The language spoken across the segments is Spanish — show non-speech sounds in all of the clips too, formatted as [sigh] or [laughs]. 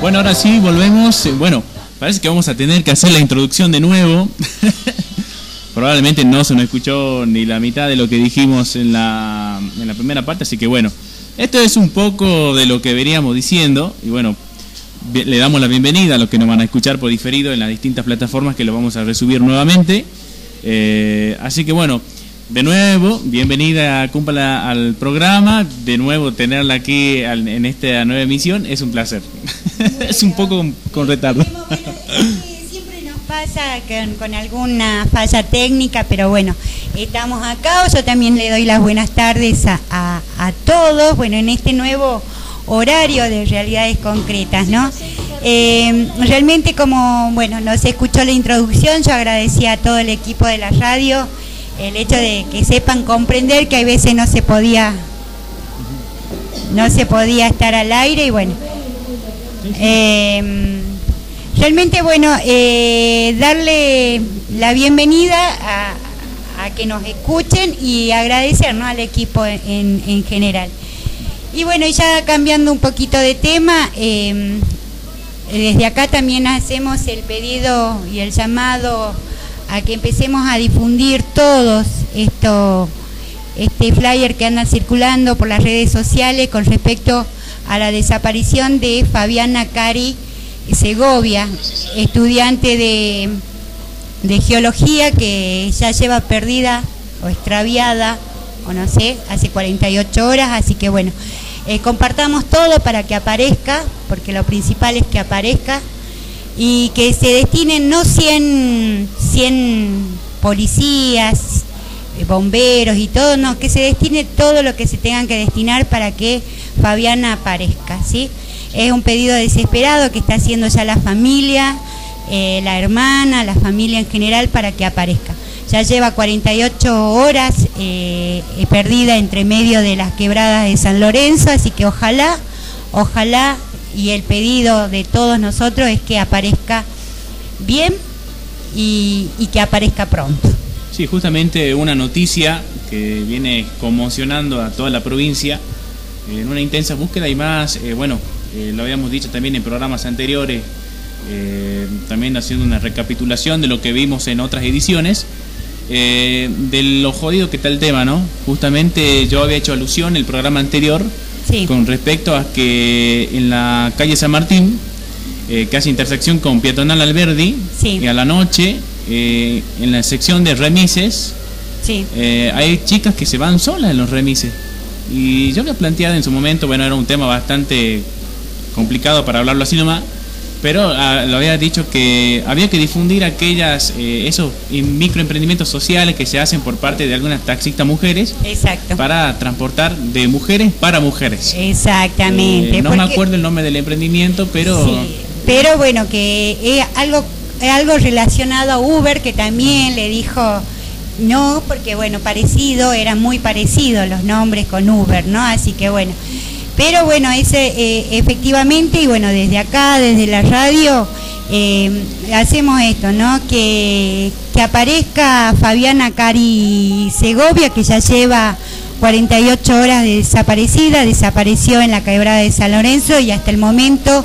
Bueno, ahora sí, volvemos. Eh, bueno, parece que vamos a tener que hacer la introducción de nuevo. [laughs] Probablemente no se nos escuchó ni la mitad de lo que dijimos en la, en la primera parte, así que bueno, esto es un poco de lo que veníamos diciendo y bueno, le damos la bienvenida a los que nos van a escuchar por diferido en las distintas plataformas que lo vamos a resubir nuevamente. Eh, así que bueno, de nuevo, bienvenida a Cúmpala al programa. De nuevo, tenerla aquí en esta nueva emisión es un placer. [laughs] es un poco con retardo. siempre nos pasa con, alguna falla técnica, pero bueno, estamos acá. Yo también le doy las buenas tardes a, todos. Bueno, en este nuevo horario de realidades concretas, ¿no? Eh, realmente como, bueno, nos escuchó la introducción, yo agradecía a todo el equipo de la radio el hecho de que sepan comprender que hay veces no se podía no se podía estar al aire y bueno. Em, realmente bueno eh, darle la bienvenida a, que nos escuchen y agradecer al equipo en, en, general. Y bueno ya cambiando un poquito de tema em, desde acá también hacemos el pedido y el llamado a que empecemos a difundir todos esto, este flyer que anda circulando por las redes sociales con respecto a la desaparición de Fabiana Cari Segovia, estudiante de, de geología que ya lleva perdida o extraviada, o no sé, hace 48 horas, así que bueno, eh, compartamos todo para que aparezca, porque lo principal es que aparezca y que se destinen no 100, 100 policías, eh, bomberos y todo, no, que se destine todo lo que se tengan que destinar para que Fabiana aparezca, ¿sí? Es un pedido desesperado que está haciendo ya la familia, eh, la hermana, la familia en general para que aparezca. Ya lleva 48 horas eh, perdida entre medio de las quebradas de San Lorenzo, así que ojalá, ojalá y el pedido de todos nosotros es que aparezca bien y, que aparezca pronto. Sí, justamente una noticia que viene conmocionando a toda la provincia en una intensa búsqueda y más, eh, bueno, eh, lo habíamos dicho también en programas anteriores, eh, también haciendo una recapitulación de lo que vimos en otras ediciones, de lo jodido que está el tema, ¿no? Justamente yo había hecho alusión en el programa anterior con respecto a que en la calle San Martín, eh, que hace intersección con Peatonal Alberdi, y a la noche, eh, en la sección de remises, eh, hay chicas que se van solas en los remises. Y yo había planteado en su momento, bueno, era un tema bastante complicado para hablarlo así nomás, pero ah, lo había dicho que había que difundir aquellas eh, esos microemprendimientos sociales que se hacen por parte de algunas taxistas mujeres Exacto. para transportar de mujeres para mujeres. Exactamente. Eh, no me acuerdo el nombre del emprendimiento, pero pero bueno que es algo es algo relacionado a Uber que también le dijo no porque bueno parecido eran muy parecidos los nombres con Uber, ¿no? Así que bueno. Pero bueno, ese eh, efectivamente, y bueno, desde acá, desde la radio, eh, hacemos esto, ¿no? Que, que aparezca Fabiana Cari Segovia, que ya lleva 48 horas de desaparecida, desapareció en la quebrada de San Lorenzo y hasta el momento,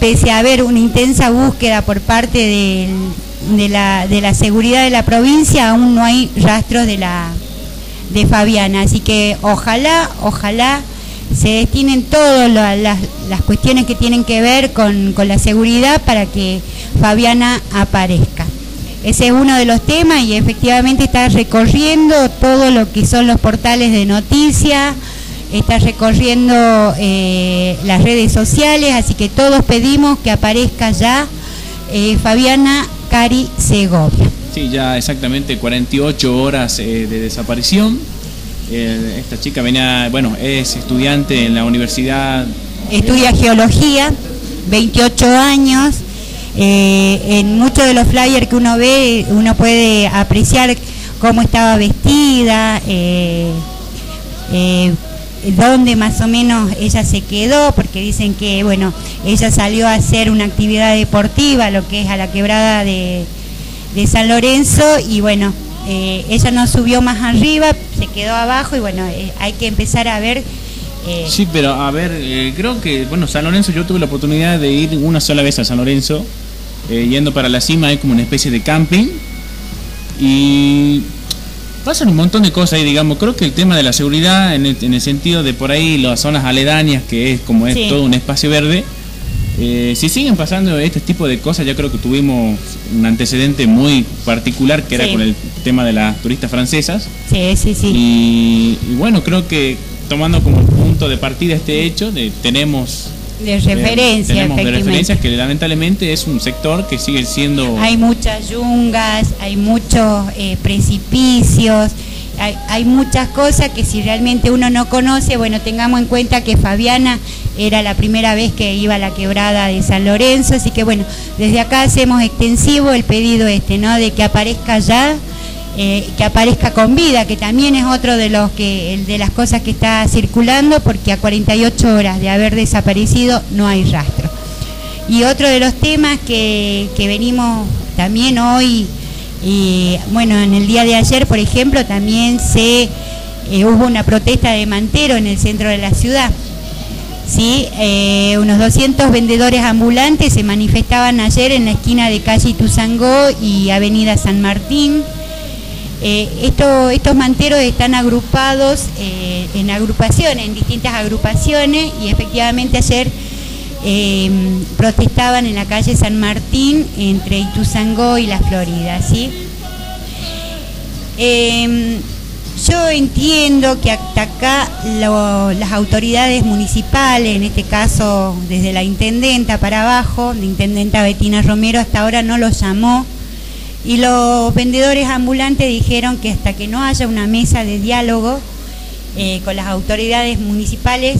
pese a haber una intensa búsqueda por parte de, la, de la seguridad de la provincia, aún no hay rastros de, la, de Fabiana. Así que ojalá, ojalá se destinen todas las, cuestiones que tienen que ver con, la seguridad para que Fabiana aparezca. Ese es uno de los temas y efectivamente está recorriendo todo lo que son los portales de noticias, está recorriendo eh, las redes sociales, así que todos pedimos que aparezca ya eh, Fabiana Cari Segovia. Sí, ya exactamente 48 horas eh, de desaparición eh, esta chica venía, bueno, es estudiante en la universidad. Estudia geología, 28 años. Eh, en muchos de los flyers que uno ve, uno puede apreciar cómo estaba vestida, eh, dónde más o menos ella se quedó, porque dicen que, bueno, ella salió a hacer una actividad deportiva, lo que es a la quebrada de, de San Lorenzo, y bueno, ella no subió más arriba, se quedó abajo y bueno, eh, hay que empezar a ver Eh, sí, pero a ver, eh, creo que, bueno, San Lorenzo, yo tuve la oportunidad de ir una sola vez a San Lorenzo, yendo para la cima, hay como una especie de camping, y pasan un montón de cosas ahí, digamos, creo que el tema de la seguridad, en el, sentido de por ahí las zonas aledañas, que es como es todo un espacio verde, eh, si siguen pasando este tipo de cosas, ya creo que tuvimos un antecedente muy particular que era con el tema de las turistas francesas. Sí, sí, sí. Y, bueno, creo que tomando como punto de partida este hecho, de, tenemos de eh, referencia, tenemos de referencias que lamentablemente es un sector que sigue siendo hay muchas yungas hay muchos eh, precipicios hay, muchas cosas que si realmente uno no conoce, bueno, tengamos en cuenta que Fabiana era la primera vez que iba a la quebrada de San Lorenzo, así que bueno, desde acá hacemos extensivo el pedido este, ¿no? De que aparezca ya, eh, que aparezca con vida, que también es otro de los que, de las cosas que está circulando, porque a 48 horas de haber desaparecido no hay rastro. Y otro de los temas que, que venimos también hoy y bueno, en el día de ayer, por ejemplo, también se eh, hubo una protesta de mantero en el centro de la ciudad. ¿sí? Eh, unos 200 vendedores ambulantes se manifestaban ayer en la esquina de calle Ituzangó y Avenida San Martín. Eh, estos manteros están agrupados en agrupaciones, en distintas agrupaciones, y efectivamente ayer Em, protestaban en la calle San Martín entre Ituzangó y La Florida, ¿sí? Em, yo entiendo que hasta acá las autoridades municipales, en este caso desde la intendenta para abajo, la intendenta Betina Romero hasta ahora no lo llamó, y los vendedores ambulantes dijeron que hasta que no haya una mesa de diálogo eh, con las autoridades municipales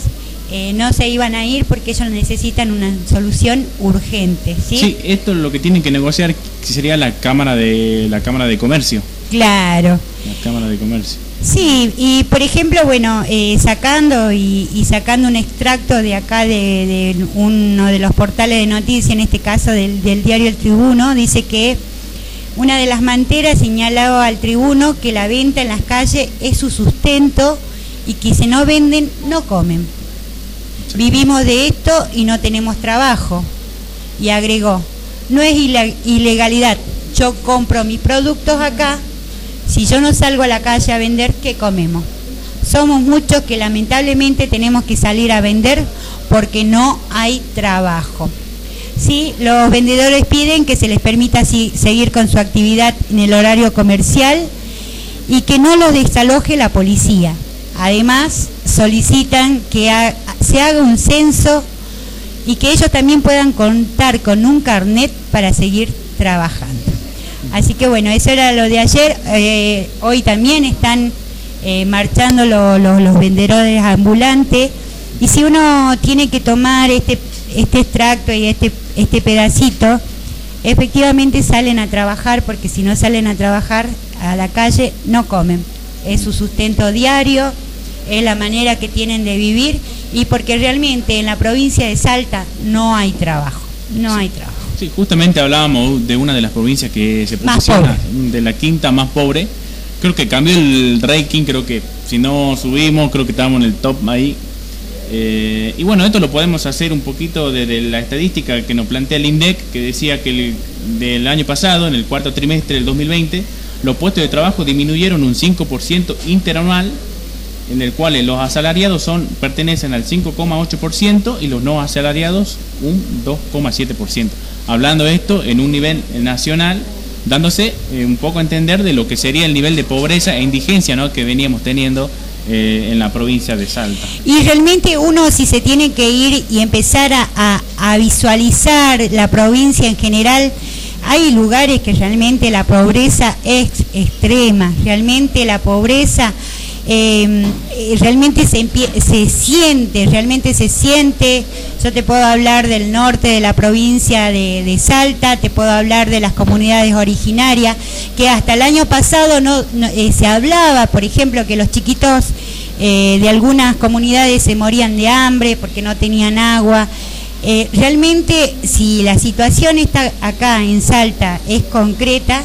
eh, no se iban a ir porque ellos necesitan una solución urgente. ¿sí? sí, esto es lo que tienen que negociar, sería la Cámara de la Cámara de Comercio. Claro. La Cámara de Comercio. Sí, y por ejemplo, bueno, eh, sacando y, sacando un extracto de acá de, uno de los portales de noticias, en este caso del, del diario El Tribuno, dice que una de las manteras señalaba al tribuno que la venta en las calles es su sustento y que si no venden, no comen. Vivimos de esto y no tenemos trabajo. Y agregó, no es ilegalidad, yo compro mis productos acá, si yo no salgo a la calle a vender, ¿qué comemos? Somos muchos que lamentablemente tenemos que salir a vender porque no hay trabajo. Sí, los vendedores piden que se les permita seguir con su actividad en el horario comercial y que no los desaloje la policía. Además, solicitan que se haga un censo y que ellos también puedan contar con un carnet para seguir trabajando. Así que bueno, eso era lo de ayer. Eh, hoy también están eh, marchando los vendedores ambulantes. Y si uno tiene que tomar este, este extracto y este, este pedacito, efectivamente salen a trabajar, porque si no salen a trabajar a la calle, no comen. Es su sustento diario, es la manera que tienen de vivir y porque realmente en la provincia de Salta no hay trabajo, no hay trabajo. Sí, justamente hablábamos de una de las provincias que se posiciona de la quinta más pobre. Creo que cambió el ranking, creo que si no subimos, creo que estábamos en el top ahí. Eh, y bueno, esto lo podemos hacer un poquito desde la estadística que nos plantea el INDEC, que decía que el, del año pasado, en el cuarto trimestre del 2020, los puestos de trabajo disminuyeron un 5% interanual en el cual los asalariados son, pertenecen al 5,8% y los no asalariados un 2,7%. Hablando de esto en un nivel nacional, dándose eh, un poco a entender de lo que sería el nivel de pobreza e indigencia ¿no? que veníamos teniendo eh, en la provincia de Salta. Y realmente uno si se tiene que ir y empezar a, a visualizar la provincia en general, hay lugares que realmente la pobreza es extrema, realmente la pobreza Em, realmente se, se siente, realmente se siente. Yo te puedo hablar del norte de la provincia de, Salta, te puedo hablar de las comunidades originarias, que hasta el año pasado no, eh, se hablaba, por ejemplo, que los chiquitos eh, de algunas comunidades se morían de hambre porque no tenían agua. Eh, realmente, si la situación está acá en Salta es concreta,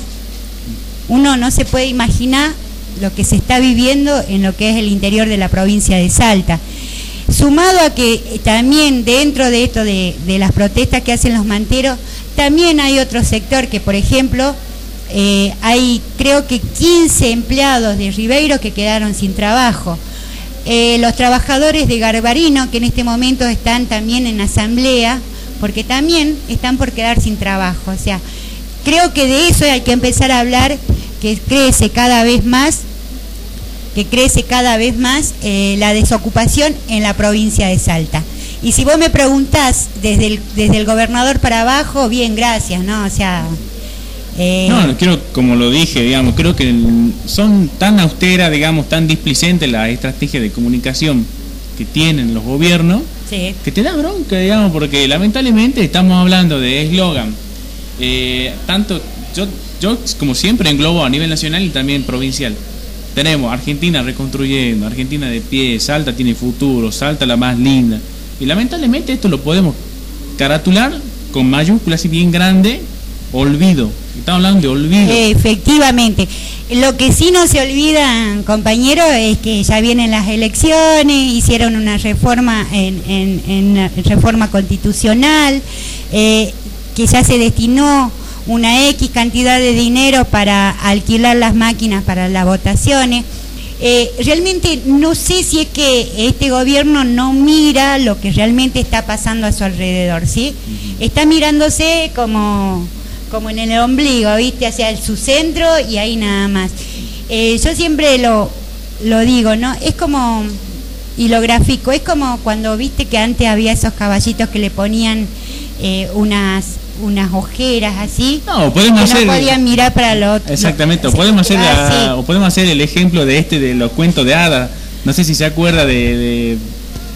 uno no se puede imaginar lo que se está viviendo en lo que es el interior de la provincia de Salta. Sumado a que también dentro de esto de, las protestas que hacen los manteros, también hay otro sector que, por ejemplo, eh, hay creo que 15 empleados de Ribeiro que quedaron sin trabajo. Eh, los trabajadores de Garbarino, que en este momento están también en asamblea, porque también están por quedar sin trabajo. O sea, creo que de eso hay que empezar a hablar, que crece cada vez más, que crece cada vez más eh, la desocupación en la provincia de Salta. Y si vos me preguntás desde el, desde el gobernador para abajo, bien, gracias, ¿no? O sea, eh, no, quiero, como lo dije, digamos, creo que son tan austeras, digamos, tan displicentes las estrategias de comunicación que tienen los gobiernos, que te da bronca, digamos, porque lamentablemente estamos hablando de eslogan. Eh, tanto, yo, yo como siempre englobo a nivel nacional y también provincial. Tenemos Argentina reconstruyendo, Argentina de pie, Salta tiene futuro, Salta la más linda. Y lamentablemente esto lo podemos caratular con mayúsculas y bien grande, olvido Estamos hablando de olvido. Efectivamente. Lo que sí no se olvidan, compañeros, es que ya vienen las elecciones, hicieron una reforma en, reforma constitucional, eh, que ya se destinó una X cantidad de dinero para alquilar las máquinas para las votaciones. Eh, realmente no sé si es que este gobierno no mira lo que realmente está pasando a su alrededor, ¿sí? Está mirándose como como en el ombligo, ¿viste? Hacia su centro y ahí nada más. Eh, yo siempre lo, lo digo, ¿no? Es como, y lo grafico, es como cuando viste que antes había esos caballitos que le ponían eh, unas unas ojeras así no podemos hacer no podían mirar para lo otro exactamente o podemos hacer o podemos hacer el ejemplo de este de los cuentos de hadas no sé si se acuerda de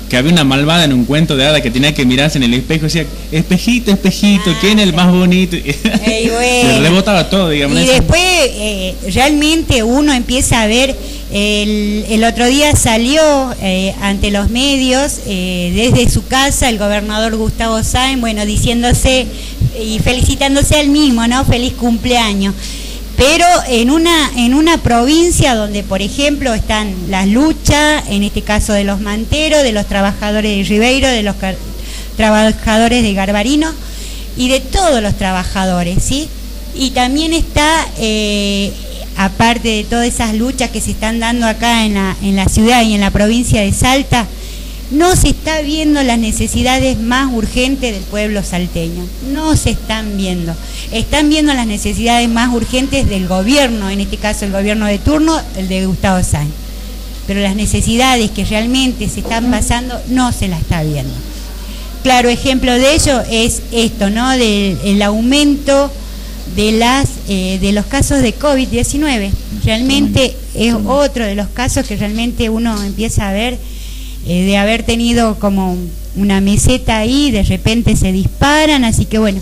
que había una malvada en un cuento de hada que tenía que mirarse en el espejo y decía, espejito, espejito, ¿quién es el más bonito? [laughs] y rebotaba todo, digamos. Y después eh, realmente uno empieza a ver, el, otro día salió eh, ante los medios, eh, desde su casa, el gobernador Gustavo Sáenz, bueno, diciéndose y felicitándose al mismo, ¿no? Feliz cumpleaños pero en una, en una provincia donde, por ejemplo, están las luchas, en este caso de los manteros, de los trabajadores de Ribeiro, de los trabajadores de Garbarino y de todos los trabajadores, ¿sí? Y también está, eh, aparte de todas esas luchas que se están dando acá en la, en la ciudad y en la provincia de Salta, no se está viendo las necesidades más urgentes del pueblo salteño. No se están viendo. Están viendo las necesidades más urgentes del gobierno, en este caso el gobierno de turno, el de Gustavo Sáenz. Pero las necesidades que realmente se están pasando no se las está viendo. Claro ejemplo de ello es esto, ¿no? Del aumento de las eh, de los casos de COVID-19. Realmente es otro de los casos que realmente uno empieza a ver eh, de haber tenido como una meseta ahí, de repente se disparan, así que bueno,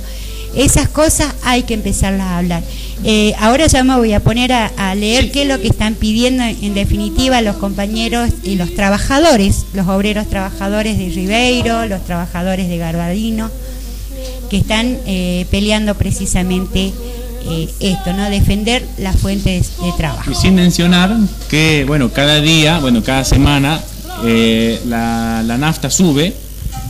esas cosas hay que empezarlas a hablar. Eh, ahora ya me voy a poner a, leer qué es lo que están pidiendo en, definitiva los compañeros y los trabajadores, los obreros trabajadores de Ribeiro, los trabajadores de Garbadino, que están eh, peleando precisamente esto, ¿no? Defender las fuentes de trabajo. Y sin mencionar que, bueno, cada día, bueno, cada semana eh, la, nafta sube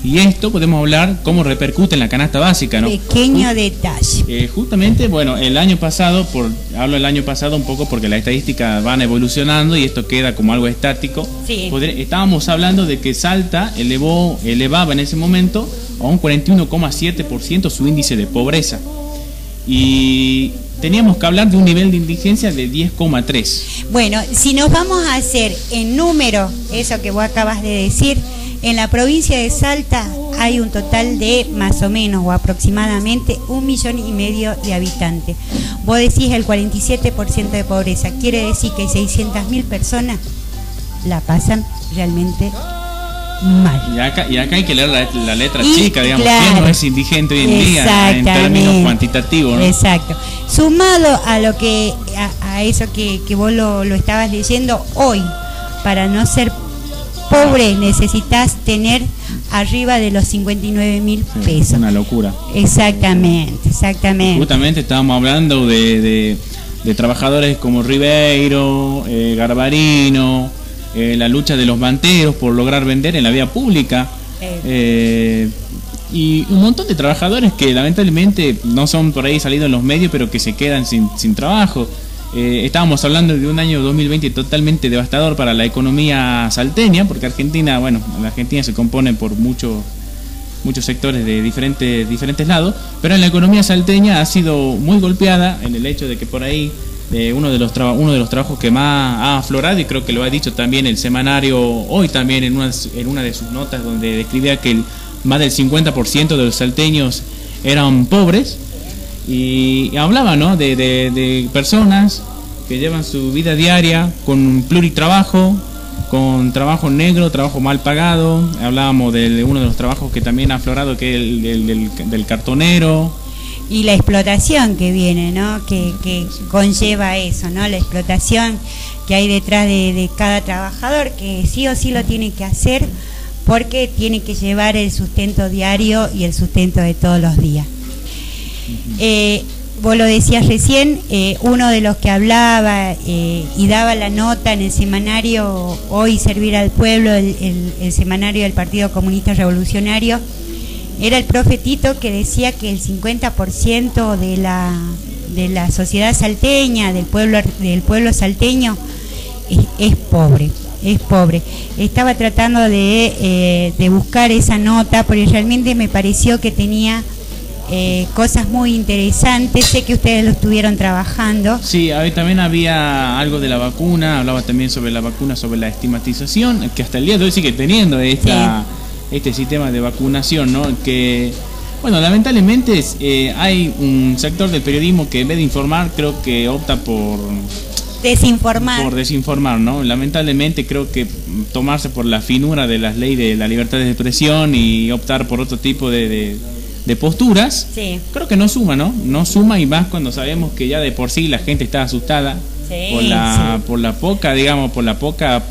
y esto podemos hablar cómo repercute en la canasta básica, ¿no? Pequeño detalle. Eh, justamente, bueno, el año pasado, por, hablo del año pasado un poco porque las estadísticas van evolucionando y esto queda como algo estático. estábamos hablando de que Salta elevó, elevaba en ese momento a un 41,7% su índice de pobreza. Y teníamos que hablar de un nivel de indigencia de 10,3. Bueno, si nos vamos a hacer en número, eso que vos acabas de decir, en la provincia de Salta hay un total de más o menos o aproximadamente un millón y medio de habitantes. Vos decís el 47% de pobreza, quiere decir que 600.000 personas la pasan realmente y acá, y acá hay que leer la, letra chica, digamos, ¿quién no es indigente hoy en día en términos cuantitativos? Exacto. Sumado a lo que a, eso que, vos lo, estabas leyendo hoy, para no ser pobre necesitas tener arriba de los 59 mil pesos. Una locura. Exactamente, exactamente. Justamente estábamos hablando de, de, trabajadores como Ribeiro, eh, Garbarino, eh, la lucha de los banteros por lograr vender en la vía pública. Eh, y un montón de trabajadores que lamentablemente no son por ahí salidos en los medios, pero que se quedan sin, sin trabajo. Eh, estábamos hablando de un año 2020 totalmente devastador para la economía salteña, porque Argentina, bueno, la Argentina se compone por muchos muchos sectores de diferentes diferentes lados, pero en la economía salteña ha sido muy golpeada en el hecho de que por ahí eh, uno de los uno de los trabajos que más ha aflorado y creo que lo ha dicho también el semanario hoy también en una, en una de sus notas donde describía que el, más del 50% de los salteños eran pobres y hablaba ¿no? de, de, personas que llevan su vida diaria con pluritrabajo, con trabajo negro, trabajo mal pagado. Hablábamos de, uno de los trabajos que también ha aflorado, que es el del, del, cartonero. Y la explotación que viene, ¿no? Que, que, conlleva eso, ¿no? La explotación que hay detrás de, de cada trabajador, que sí o sí lo tiene que hacer porque tiene que llevar el sustento diario y el sustento de todos los días. Eh, vos lo decías recién, eh, uno de los que hablaba eh, y daba la nota en el semanario Hoy Servir al Pueblo, el, semanario del Partido Comunista Revolucionario, era el profetito que decía que el 50% de la, de la sociedad salteña, del pueblo, del pueblo salteño, es pobre es pobre. Estaba tratando de, de buscar esa nota porque realmente me pareció que tenía eh, cosas muy interesantes. Sé que ustedes lo estuvieron trabajando. Sí, también había algo de la vacuna, hablaba también sobre la vacuna, sobre la estigmatización, que hasta el día de hoy sigue teniendo esta, este sistema de vacunación, ¿no? Que, bueno, lamentablemente eh, hay un sector del periodismo que en vez de informar, creo que opta por desinformar. Por desinformar, ¿no? Lamentablemente creo que tomarse por la finura de las leyes de la libertad de expresión y optar por otro tipo de de posturas, creo que no suma, ¿no? No suma y más cuando sabemos que ya de por sí la gente está asustada por, la, por la poca, digamos, por la poca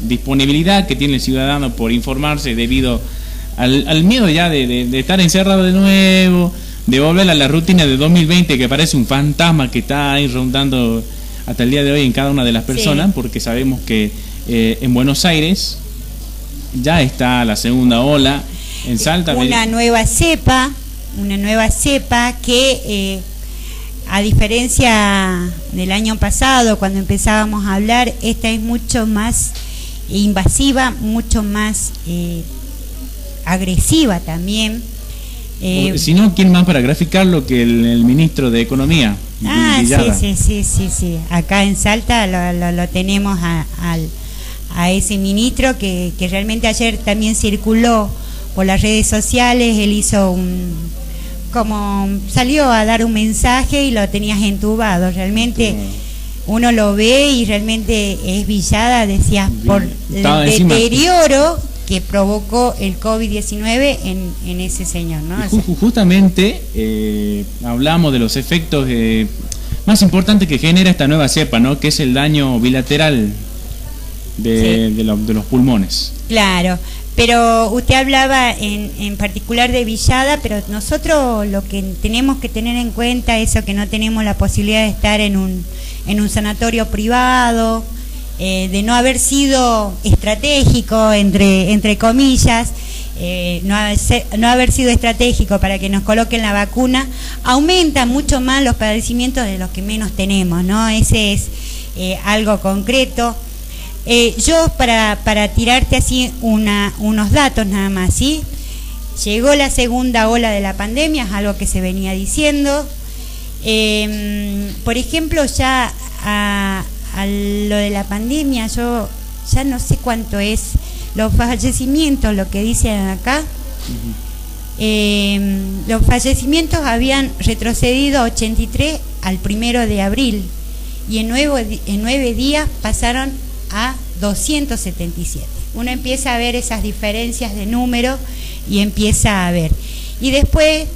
disponibilidad que tiene el ciudadano por informarse debido al, miedo ya de, estar encerrado de nuevo, de volver a la rutina de 2020 que parece un fantasma que está ahí rondando hasta el día de hoy en cada una de las personas, porque sabemos que eh, en Buenos Aires ya está la segunda ola en Salta. Una nueva cepa, una nueva cepa que eh, a diferencia del año pasado cuando empezábamos a hablar, esta es mucho más invasiva, mucho más eh, agresiva también. Eh, si no, ¿quién más para graficar lo que el, ministro de Economía? Ah, sí, sí, sí, sí, sí. Acá en Salta lo, tenemos a, a, ese ministro que, que realmente ayer también circuló por las redes sociales, él hizo un como salió a dar un mensaje y lo tenías entubado, realmente uno lo ve y realmente es villada, decías, por el deterioro que provocó el COVID-19 en, en, ese señor. ¿no? justamente eh, hablamos de los efectos eh, más importantes que genera esta nueva cepa, ¿no? que es el daño bilateral de, de, de los pulmones. Claro, pero usted hablaba en, en, particular de Villada, pero nosotros lo que tenemos que tener en cuenta es que no tenemos la posibilidad de estar en un, en un sanatorio privado, eh, de no haber sido estratégico, entre, entre comillas, eh, no, haber, no, haber, sido estratégico para que nos coloquen la vacuna, aumenta mucho más los padecimientos de los que menos tenemos, ¿no? Ese es eh, algo concreto. Eh, yo para, para tirarte así una, unos datos nada más, ¿sí? Llegó la segunda ola de la pandemia, es algo que se venía diciendo. Em, por ejemplo, ya a, lo de la pandemia, yo ya no sé cuánto es los fallecimientos, lo que dicen acá. Em, los fallecimientos habían retrocedido a 83 al primero de abril y en nueve, en nueve días pasaron a 277. Uno empieza a ver esas diferencias de número y empieza a ver. Y después,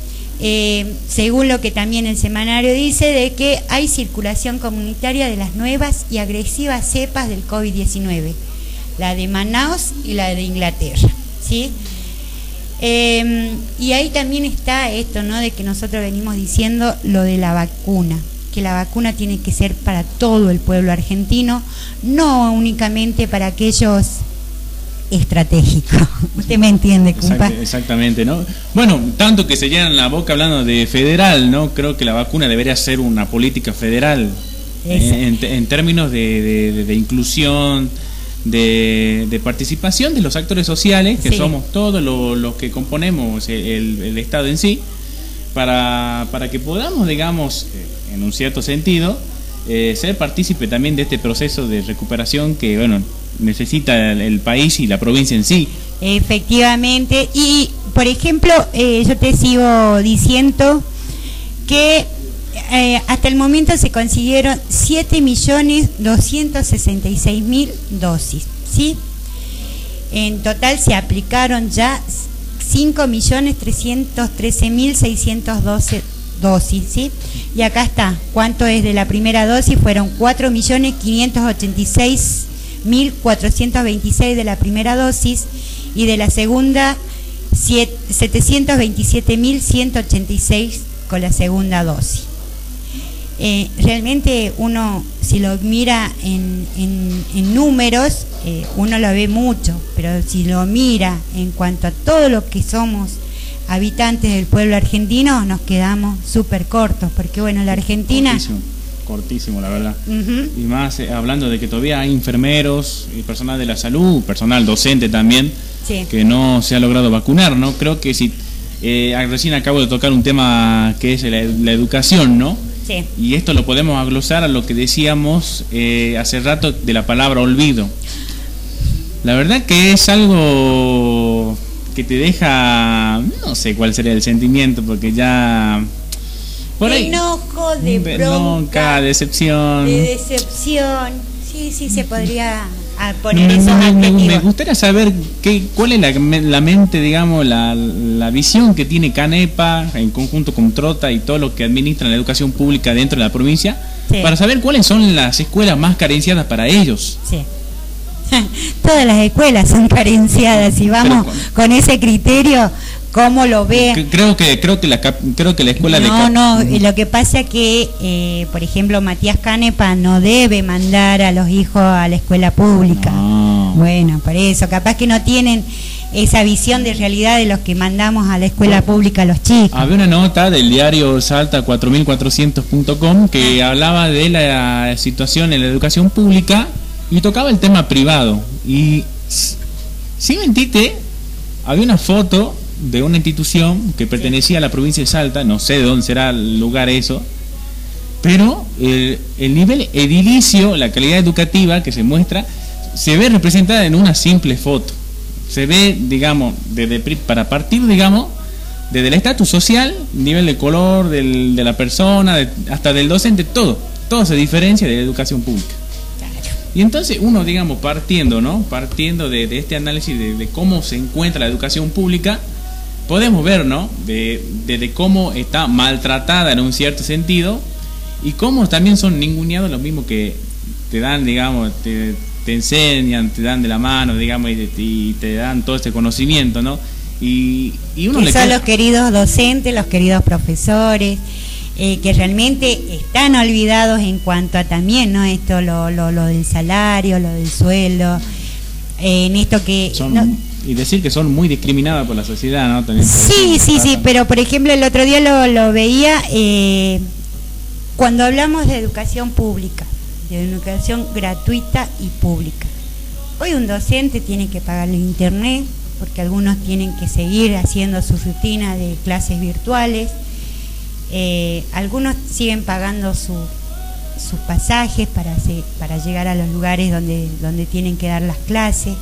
eh, según lo que también el semanario dice, de que hay circulación comunitaria de las nuevas y agresivas cepas del COVID-19, la de Manaus y la de Inglaterra. ¿sí? Em, y ahí también está esto, ¿no? De que nosotros venimos diciendo lo de la vacuna. Que la vacuna tiene que ser para todo el pueblo argentino, no únicamente para aquellos estratégicos. [laughs] Usted me entiende, compa. exactamente, ¿no? Bueno, tanto que se llenan la boca hablando de federal, ¿no? Creo que la vacuna debería ser una política federal eh, en, términos de, inclusión, de, participación de los actores sociales, que somos todos los, que componemos el, Estado en sí, para, para que podamos, digamos, eh, en un cierto sentido, eh, ser partícipe también de este proceso de recuperación que, bueno, necesita el, país y la provincia en sí. Efectivamente, y por ejemplo, yo te sigo diciendo que eh, hasta el momento se consiguieron 7.266.000 dosis, ¿sí? En total se aplicaron ya 5.313.612 dosis, ¿sí? Y acá está, ¿cuánto es de la primera dosis? Fueron 4.586.426 de la primera dosis y de la segunda 727.186 con la segunda dosis. Eh, realmente uno, si lo mira en, números, eh, uno lo ve mucho, pero si lo mira en cuanto a todo lo que somos habitantes del pueblo argentino, nos quedamos súper cortos, porque bueno, la Argentina... Cortísimo, la verdad. Y más eh, hablando de que todavía hay enfermeros y personal de la salud, personal docente también, que no se ha logrado vacunar, ¿no? Creo que si... recién acabo de tocar un tema que es la, la educación, ¿no? Y esto lo podemos aglosar a lo que decíamos eh, hace rato de la palabra olvido. La verdad que es algo que te deja, no sé cuál sería el sentimiento, porque ya... Por ahí, enojo, de bronca, decepción. De decepción. Sí, sí, se podría me, gustaría saber qué, cuál es la, mente, digamos, la, la, visión que tiene Canepa en conjunto con Trota y todo lo que administra la educación pública dentro de la provincia, para saber cuáles son las escuelas más carenciadas para ellos. Sí. [laughs] Todas las escuelas son carenciadas y vamos con ese criterio cómo lo ve. Creo que creo que la creo que la escuela no, de no lo que pasa que eh, por ejemplo Matías Canepa no debe mandar a los hijos a la escuela pública. Bueno, por eso capaz que no tienen esa visión de realidad de los que mandamos a la escuela pública a los chicos. Había una nota del diario Salta 4400.com que ah. hablaba de la situación en la educación pública y tocaba el tema privado y si mentite había una foto de una institución que pertenecía a la provincia de Salta, no sé de dónde será el lugar eso, pero el, nivel edilicio, la calidad educativa que se muestra, se ve representada en una simple foto. Se ve, digamos, desde, para partir, digamos, desde el estatus social, nivel de color de la persona, hasta del docente, todo. Todo se diferencia de la educación pública. Y entonces uno, digamos, partiendo, ¿no? Partiendo de, este análisis de, cómo se encuentra la educación pública, podemos ver, ¿no? De, cómo está maltratada en un cierto sentido y cómo también son ninguneados los mismos que te dan, digamos, te, enseñan, te dan de la mano, digamos, y, te dan todo este conocimiento, ¿no? Y, uno le son los queridos docentes, los queridos profesores, eh, que realmente están olvidados en cuanto a también, ¿no? Esto, lo, lo, lo del salario, lo del sueldo, eh, en esto que y decir que son muy discriminadas por la sociedad, ¿no? sí, sí, sí, pero por ejemplo el otro día lo, lo veía eh, cuando hablamos de educación pública, de educación gratuita y pública. Hoy un docente tiene que pagarle internet, porque algunos tienen que seguir haciendo su rutina de clases virtuales, eh, algunos siguen pagando sus pasajes para, llegar a los lugares donde, tienen que dar las clases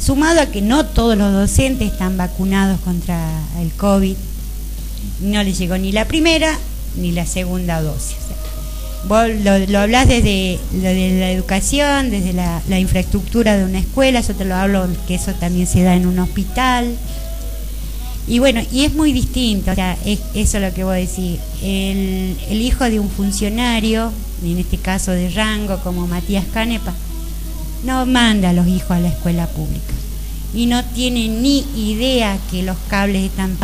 sumado a que no todos los docentes están vacunados contra el COVID, no les llegó ni la primera ni la segunda dosis. vos lo, hablás desde, la educación, desde la, infraestructura de una escuela, yo te lo hablo que eso también se da en un hospital. Y bueno, y es muy distinto, o sea, es, eso es lo que voy a decir. El, el hijo de un funcionario, en este caso de rango como Matías Canepa, no manda a los hijos a la escuela pública. y no tienen ni idea que los cables están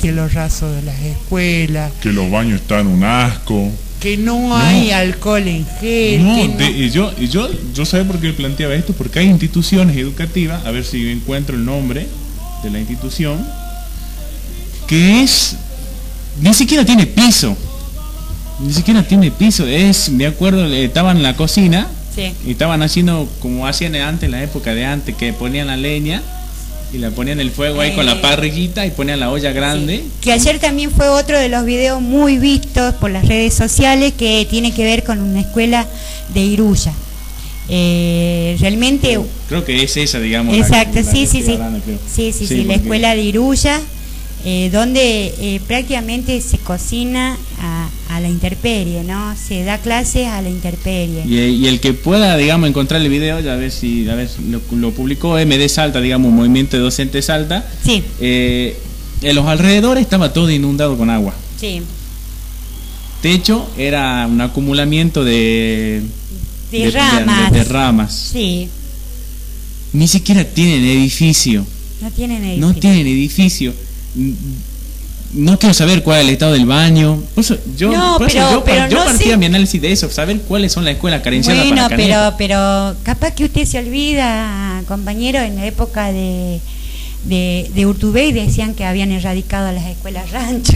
que los rasos de las escuelas, que los baños están un asco, que no hay alcohol en gel. No, que no- de- y yo, y yo, yo sé por qué planteaba esto, porque hay instituciones educativas, a ver si encuentro el nombre de la institución, que es, ni siquiera tiene piso, ni siquiera tiene piso, es, me acuerdo, eh, estaban en la cocina Sí. y estaban haciendo como hacían antes, en la época de antes, que ponían la leña y la ponían el fuego ahí con Eh. la parrillita y ponían la olla grande. Sí. Que ayer también fue otro de los videos muy vistos por las redes sociales que tiene que ver con una escuela de Iruya. Eh, realmente, Creo que es esa, digamos. la- exacto, la sí, sí, sí. hablando. Sí, sí, sí, la escuela de Iruya, eh, donde eh, prácticamente se cocina a, a la intemperie, ¿no? Se da clases a la intemperie. Y, y el que pueda, digamos, encontrar el video, ya a ver si a ver, lo, lo publicó MD Salta, digamos, movimiento de docentes Salta. Sí, en los alrededores estaba todo inundado con agua. sí. Techo era un acumulamiento de, De, ramas. de- de ramas. Sí, Ni siquiera tienen edificio. no tienen No edificio. tienen edificio. No quiero saber cuál es el estado del baño. Por eso yo, No, por eso pero- yo, pero yo no partía sé. mi análisis de eso, saber cuáles son las escuelas carenciadas Bueno, para pero, pero capaz que usted se olvida, compañero, en la época de, de, de Urtubey decían que habían erradicado las escuelas rancho.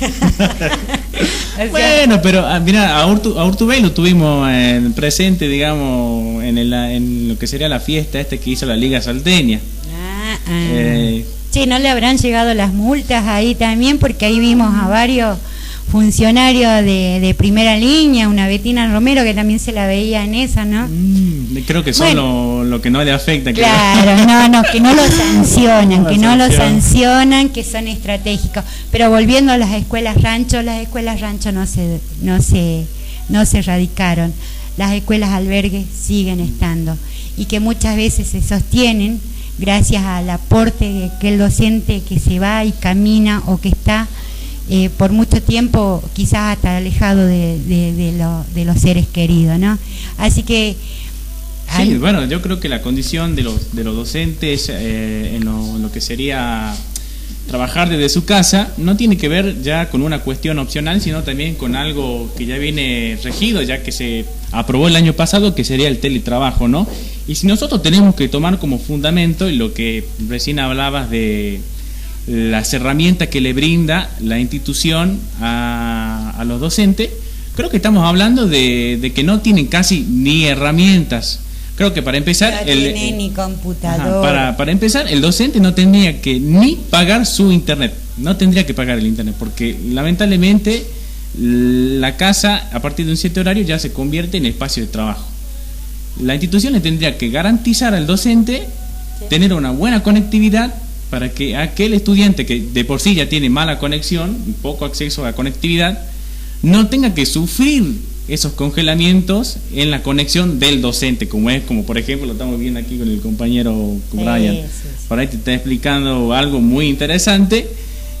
[laughs] Bueno, pero ah, mira, a, Urtu, a Urtubey lo tuvimos eh, presente, digamos, en, el- en lo que sería la fiesta este que hizo la Liga Salteña. ah, ah. Eh, Sí, no le habrán llegado las multas ahí también, porque ahí vimos a varios funcionarios de, de primera línea, una Betina Romero que también se la veía en esa, ¿no? mm, creo que son Bueno. lo, lo que no le afecta. Claro, no, no, que no lo [laughs] sancionan, No que no lo sancionan. sancionan, que son estratégicos. Pero volviendo a las escuelas rancho, las escuelas rancho no se, no se, no se erradicaron. Las escuelas albergues siguen estando y que muchas veces se sostienen gracias al aporte de aquel docente que se va y camina o que está eh, por mucho tiempo quizás hasta alejado de, de- de lo- de los seres queridos, ¿no? Así que Sí, bueno, yo creo que la condición de los, de los docentes eh, en, lo, en lo que sería trabajar desde su casa no tiene que ver ya con una cuestión opcional, sino también con algo que ya viene regido, ya que se aprobó el año pasado, que sería el teletrabajo, ¿no? Y si nosotros tenemos que tomar como fundamento y lo que recién hablabas de las herramientas que le brinda la institución a, a los docentes, creo que estamos hablando de, de que no tienen casi ni herramientas. Creo que para empezar, No el- tiene ni Ajá, computador. para, para empezar, el docente no tendría que ni pagar su internet, no tendría que pagar el internet, porque lamentablemente la casa a partir de un cierto horario ya se convierte en espacio de trabajo. La institución le tendría que garantizar al docente tener una buena conectividad para que aquel estudiante que de por sí ya tiene mala conexión, poco acceso a conectividad, no tenga que sufrir esos congelamientos en la conexión del docente, como es, como por ejemplo lo estamos viendo aquí con el compañero Brian. Sí, sí, sí. Por ahí te está explicando algo muy interesante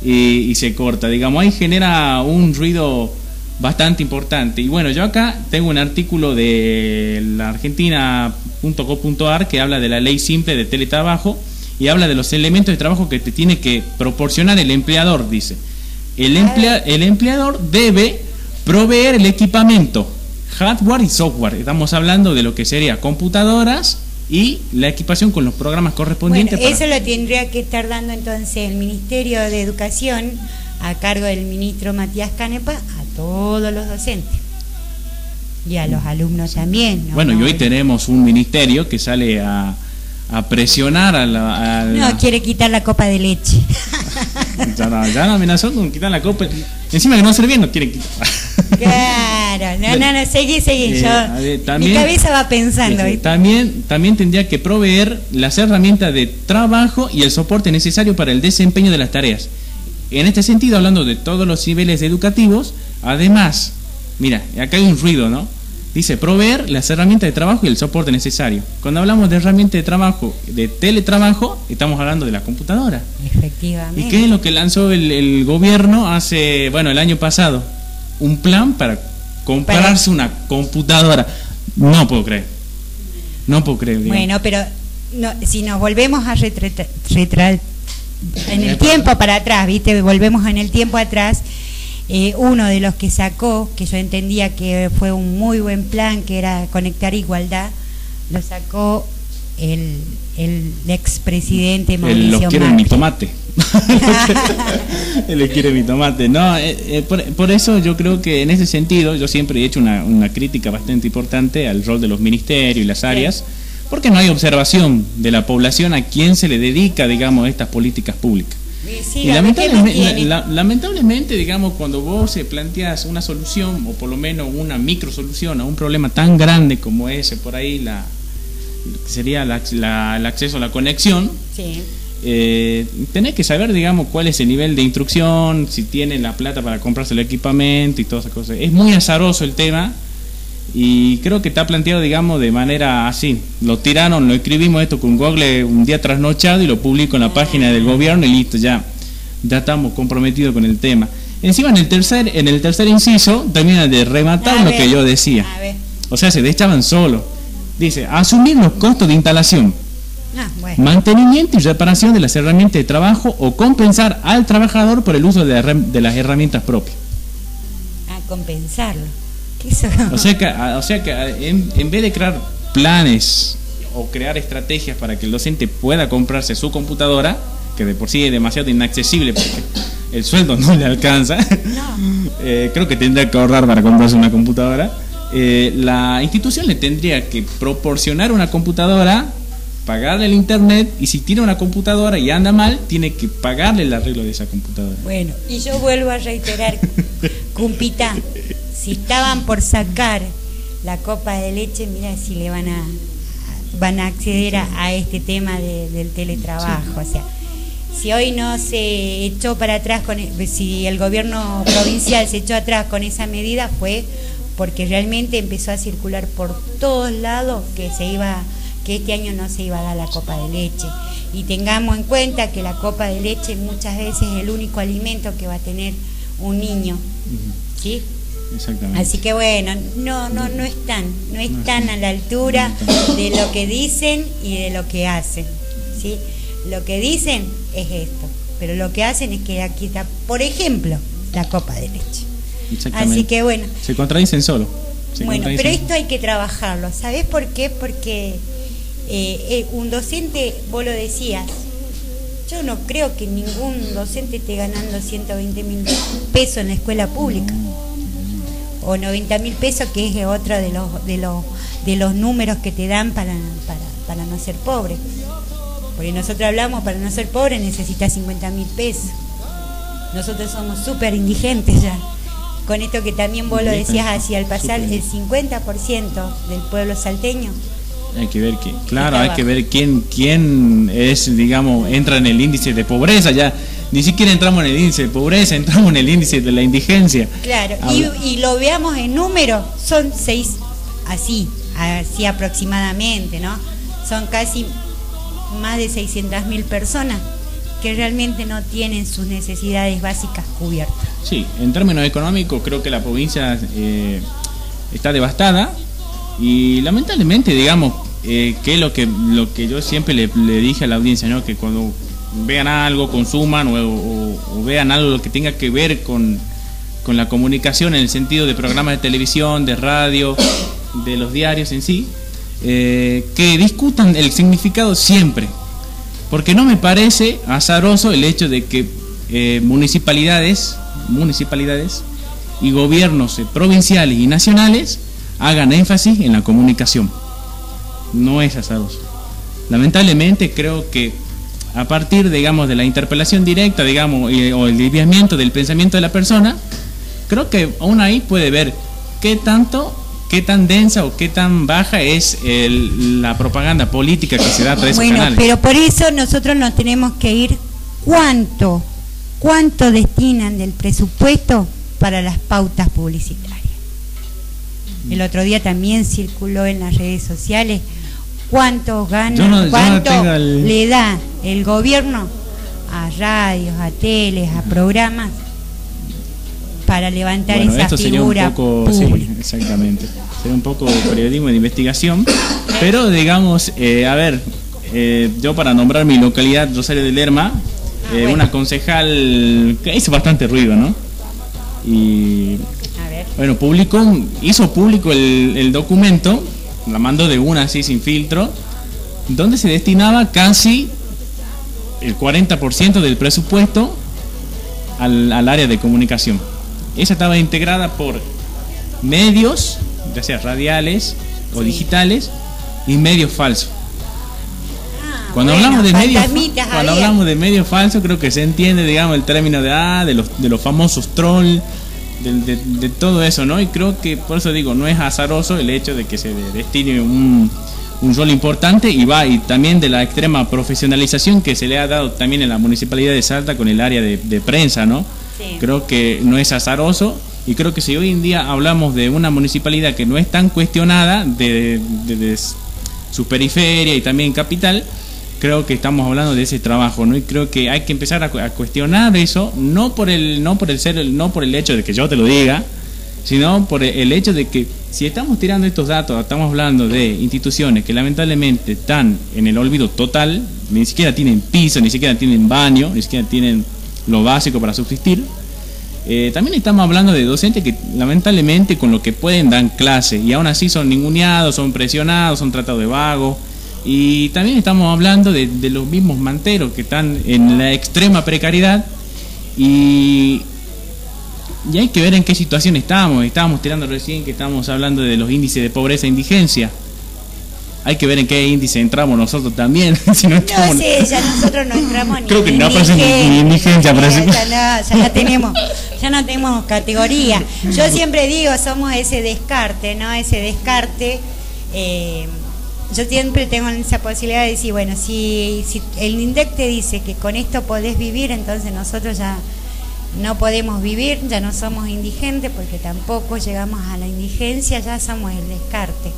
y, y se corta. Digamos, ahí genera un ruido bastante importante. Y bueno, yo acá tengo un artículo de la argentina.co.ar que habla de la ley simple de teletrabajo y habla de los elementos de trabajo que te tiene que proporcionar el empleador, dice. El, emplea- el empleador debe proveer el equipamiento, hardware y software. Estamos hablando de lo que sería computadoras y la equipación con los programas Bueno, correspondientes. para- eso lo tendría que estar dando entonces el Ministerio de Educación a cargo del ministro Matías Canepa a todos los docentes y a los alumnos también. ¿no? Bueno, y hoy tenemos un ministerio que sale a, a presionar a la... a la- No, quiere quitar la copa de leche. [laughs] ya, no, ya no amenazó con quitar la copa. Encima que no bien, no quiere quitar. [laughs] claro, no, no, no, seguí, seguí. Eh, yo, ver, también- mi cabeza va pensando. Sí. ¿viste? También, también tendría que proveer las herramientas de trabajo y el soporte necesario para el desempeño de las tareas. En este sentido, hablando de todos los niveles educativos, además, mira, acá hay un ruido, ¿no? Dice, proveer las herramientas de trabajo y el soporte necesario. Cuando hablamos de herramientas de trabajo, de teletrabajo, estamos hablando de la computadora. Efectivamente. ¿Y qué es lo que lanzó el, el gobierno hace, bueno, el año pasado? Un plan para comprarse una computadora. No puedo creer. No puedo creer. digamos. Bueno, pero no, si nos volvemos a retratar en el tiempo para atrás, ¿viste? Volvemos en el tiempo atrás. Eh, uno de los que sacó, que yo entendía que fue un muy buen plan, que era conectar igualdad, lo sacó el, el expresidente Mauricio Los quiero en mi tomate. [laughs] Él quiere mi tomate. No, eh, eh, por, eso yo creo que en ese sentido yo siempre he hecho una, una crítica bastante importante al rol de los ministerios y las áreas, porque no hay observación de la población a quién se le dedica, digamos, estas políticas públicas. Y lamentablemente, lamentablemente, digamos, cuando vos se planteas una solución, o por lo menos una micro solución a un problema tan grande como ese, por ahí la, sería el acceso a la conexión, eh, tenés que saber, digamos, cuál es el nivel de instrucción, si tiene la plata para comprarse el equipamiento y todas esas cosas. Es muy azaroso el tema y creo que está planteado, digamos, de manera así. Lo tiraron, lo escribimos esto con Google un día trasnochado y lo publico en la página del gobierno y listo, ya, ya estamos comprometidos con el tema. Encima en el tercer, en el tercer inciso termina de rematar lo que yo decía. O sea, se dechaban solo. Dice, asumir los costos de instalación, ah, mantenimiento y reparación de las herramientas de trabajo o compensar al trabajador por el uso de, las herramientas propias. A compensarlo. O sea que, o sea que en, vez de crear planes o crear estrategias para que el docente pueda comprarse su computadora, que de por sí es demasiado inaccesible porque el sueldo [laughs] no le alcanza, [laughs] eh, creo que tendría que ahorrar para comprarse una computadora eh, la institución le tendría que proporcionar una computadora, pagarle el internet y si tiene una computadora y anda mal, tiene que pagarle el arreglo de esa computadora. Bueno, y yo vuelvo a reiterar, [laughs] Cumpita, si estaban por sacar la copa de leche, mira si le van a van a acceder a, este tema del teletrabajo, o sea, si hoy no se echó para atrás e, si el gobierno provincial se echó atrás con esa medida fue porque realmente empezó a circular por todos lados que se iba que este año no se iba a dar la copa de leche y tengamos en cuenta que la copa de leche muchas veces es el único alimento que va a tener un niño ¿sí? Exactamente. Así que bueno, no, no, no están, no están a la altura de lo que dicen y de lo que hacen. ¿sí? Lo que dicen es esto, pero lo que hacen es que aquí está, por ejemplo, la copa de leche. Así que bueno. Se contradicen solo. bueno, pero esto hay que trabajarlo. ¿Sabes por qué? Porque eh, eh, un docente, vos lo decías, yo no creo que ningún docente esté ganando 120 mil pesos en la escuela pública. O 90 mil pesos, que es otro de los, de, los, de los números que te dan para, para, para no ser pobre. Porque nosotros hablamos, para no ser pobre necesitas 50 mil pesos. Nosotros somos súper indigentes ya con esto que también vos lo decías hacia el pasar el 50% del pueblo salteño. Hay que ver que, claro, hay que ver quién quién es, digamos, entra en el índice de pobreza ya. Ni siquiera entramos en el índice de pobreza, [laughs] entramos en el índice de la indigencia. Claro, y, lo veamos en número, son seis, así, así aproximadamente, ¿no? Son casi más de 600 mil personas que realmente no tienen sus necesidades básicas cubiertas. Sí, en términos económicos creo que la provincia eh, está devastada y lamentablemente, digamos, eh, que es lo que, lo que yo siempre le, dije a la audiencia, ¿no? que cuando vean algo, consuman o, vean algo que tenga que ver con, con la comunicación en el sentido de programas de televisión, de radio, de los diarios en sí, eh, que discutan el significado siempre, porque no me parece azaroso el hecho de que eh, municipalidades, municipalidades y gobiernos eh, provinciales y nacionales hagan énfasis en la comunicación. No es azaroso. Lamentablemente creo que a partir, digamos, de la interpelación directa, digamos, o el desviamiento del pensamiento de la persona, creo que aún ahí puede ver qué tanto qué tan densa o qué tan baja es la propaganda política que se da a través de canales. Pero por eso nosotros nos tenemos que ir cuánto, cuánto destinan del presupuesto para las pautas publicitarias. El otro día también circuló en las redes sociales cuánto gana, cuánto le da el gobierno a radios, a teles, a programas para levantar esa esto sería un poco, sí, exactamente. Sería un poco periodismo de investigación, pero digamos, eh, a ver, eh, yo para nombrar mi localidad, Rosario de Lerma, Ah, eh, bueno. una concejal que hizo bastante ruido, ¿no? Y A ver. bueno, publicó, hizo público el, el documento, la mandó de una así sin filtro, donde se destinaba casi el 40% del presupuesto al, al área de comunicación. Esa estaba integrada por medios, ya sea radiales o Sí. digitales, y medios falsos. Ah, Cuando bueno, hablamos de medios, cuando hablamos de medios falsos, creo que se entiende, digamos, el término de ah, de los de los famosos troll, de, de- de todo eso, ¿no? Y creo que por eso digo, no es azaroso el hecho de que se destine un, un rol importante y va y también de la extrema profesionalización que se le ha dado también en la municipalidad de Salta con el área de, de prensa, ¿no? Sí. Creo que no es azaroso y creo que si hoy en día hablamos de una municipalidad que no es tan cuestionada de, de- de su periferia y también capital, creo que estamos hablando de ese trabajo, ¿no? Y creo que hay que empezar a, cu- a cuestionar eso, no por el no por el ser no por el hecho de que yo te lo diga, sino por el hecho de que si estamos tirando estos datos, estamos hablando de instituciones que lamentablemente están en el olvido total, ni siquiera tienen piso, ni siquiera tienen baño, ni siquiera tienen lo básico para subsistir. Eh, también estamos hablando de docentes que lamentablemente con lo que pueden dan clase y aún así son ninguneados, son presionados, son tratados de vagos. Y también estamos hablando de, de los mismos manteros que están en la extrema precariedad y, y hay que ver en qué situación estamos. Estábamos tirando recién que estamos hablando de los índices de pobreza e indigencia. Hay que ver en qué índice entramos nosotros también. [laughs] si no No estamos- sé, ya nosotros no entramos ni Creo que no aparece ni- indigen- ni indigencia, ya, aparece. ya no, ya no tenemos, ya no tenemos categoría. Yo [laughs] siempre digo, somos ese descarte, ¿no? Ese descarte. eh, yo siempre tengo esa posibilidad de decir, bueno, si, si el INDEC te dice que con esto podés vivir, entonces nosotros ya no podemos vivir, ya no somos indigentes, porque tampoco llegamos a la indigencia, ya somos el descarte.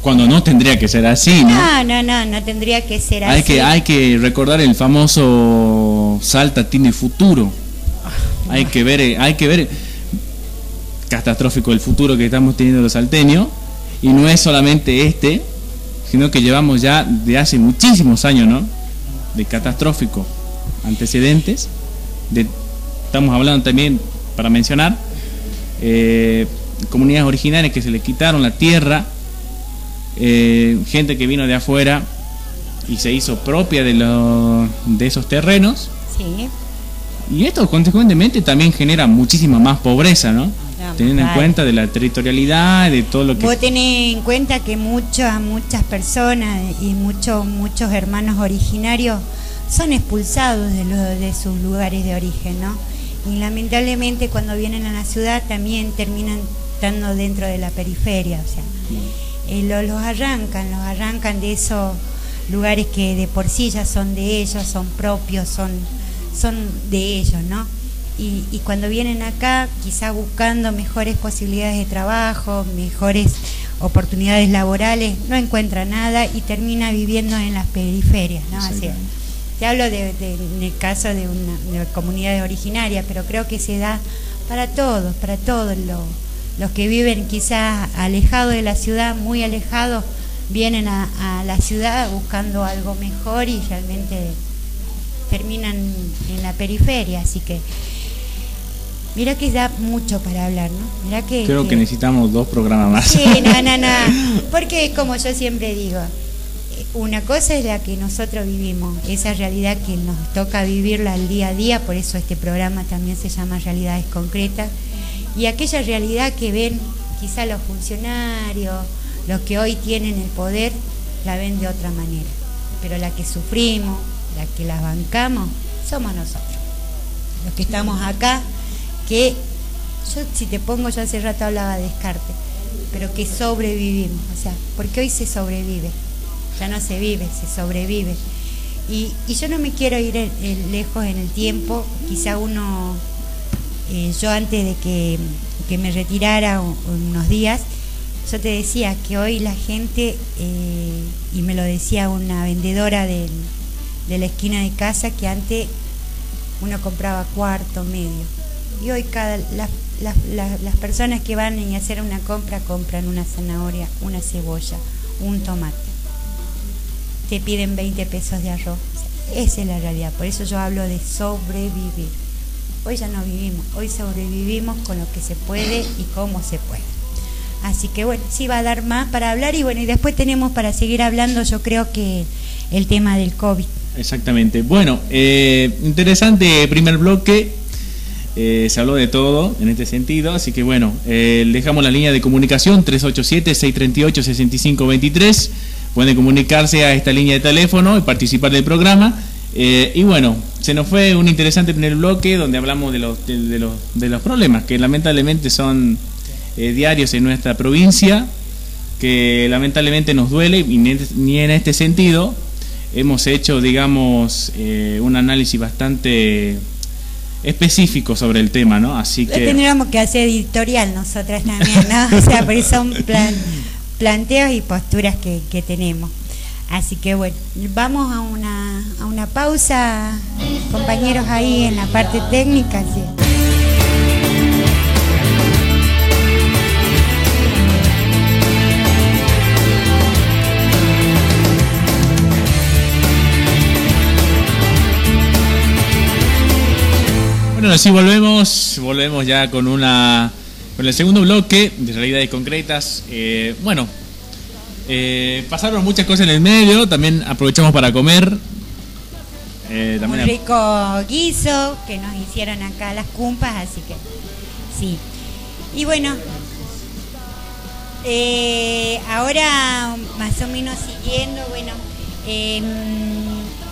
Cuando no tendría que ser así, ¿no? No, no, no, no tendría que ser así. Hay que, hay que recordar el famoso Salta tiene futuro. Hay que ver, hay que ver catastrófico el futuro que estamos teniendo los salteños. Y no es solamente este, sino que llevamos ya de hace muchísimos años, ¿no? De catastrófico antecedentes. De, estamos hablando también, para mencionar, eh, comunidades originarias que se le quitaron la tierra, eh, gente que vino de afuera y se hizo propia de, los de esos terrenos. Sí. Y esto consecuentemente también genera muchísima más pobreza, ¿no? Teniendo en cuenta de la territorialidad, de todo lo que... Vos tenés en cuenta que muchas, muchas personas y muchos, muchos hermanos originarios son expulsados de, los, de sus lugares de origen, ¿no? Y lamentablemente cuando vienen a la ciudad también terminan estando dentro de la periferia, o sea, eh, lo- los arrancan, los arrancan de esos lugares que de por sí ya son de ellos, son propios, son, son de ellos, ¿no? Y, y cuando vienen acá, quizá buscando mejores posibilidades de trabajo, mejores oportunidades laborales, no encuentra nada y termina viviendo en las periferias, ¿no? Así, Exactamente. te hablo de, de- en el caso de una de comunidades originarias, pero creo que se da para todos, para todos lo- los que viven quizás alejados de la ciudad, muy alejados, vienen a, a la ciudad buscando algo mejor y realmente terminan en la periferia, así que mira que da mucho para hablar, ¿no? Mira que Creo que que- necesitamos dos programas más. Sí, no, no, no. [laughs] Porque como yo siempre digo, eh, una cosa es la que nosotros vivimos, esa realidad que nos toca vivirla al día a día, por eso este programa también se llama Realidades Concretas, y aquella realidad que ven quizá los funcionarios, los que hoy tienen el poder, la ven de otra manera. Pero la que sufrimos, la que las bancamos, somos nosotros. Los que estamos acá, que yo si te pongo, yo hace rato hablaba de descarte, pero que sobrevivimos, o sea, porque hoy se sobrevive, ya no se vive, se sobrevive. Y, y yo no me quiero ir en- en- lejos en el tiempo, quizá uno, eh, yo antes de que, que me retirara unos días, yo te decía que hoy la gente, eh, y me lo decía una vendedora del- de la esquina de casa, que antes uno compraba cuarto, medio. Y hoy cada las, las, las- personas que van y hacer una compra compran una zanahoria, una cebolla, un tomate. te piden 20 pesos de arroz. Esa es la realidad, por eso yo hablo de sobrevivir. Hoy ya no vivimos, hoy sobrevivimos con lo que se puede y cómo se puede. Así que bueno, sí va a dar más para hablar y bueno, y después tenemos para seguir hablando, yo creo que el tema del COVID. Exactamente. Bueno, eh, interesante primer bloque. Eh, se habló de todo en este sentido, así que bueno, eh, dejamos la línea de comunicación 387-638-6523. Pueden comunicarse a esta línea de teléfono y participar del programa. Eh, y bueno, se nos fue un interesante primer bloque donde hablamos de los, de, los, de los problemas que lamentablemente son diarios en nuestra provincia, que lamentablemente nos duele y ni en este sentido hemos hecho, digamos, un análisis bastante específico sobre el tema, ¿no? Así que... Tendríamos que hacer editorial nosotras también, ¿no? O sea, porque son plan, planteos y posturas que, que tenemos. Así que bueno, vamos a una, a una pausa, compañeros ahí en la parte técnica. ¿sí? Bueno, así volvemos, volvemos ya con una con el segundo bloque de realidades concretas. Eh, bueno, eh, pasaron muchas cosas en el medio, también aprovechamos para comer. Eh, también Un rico guiso que nos hicieron acá las cumpas, así que sí. Y bueno, eh, ahora más o menos siguiendo, bueno,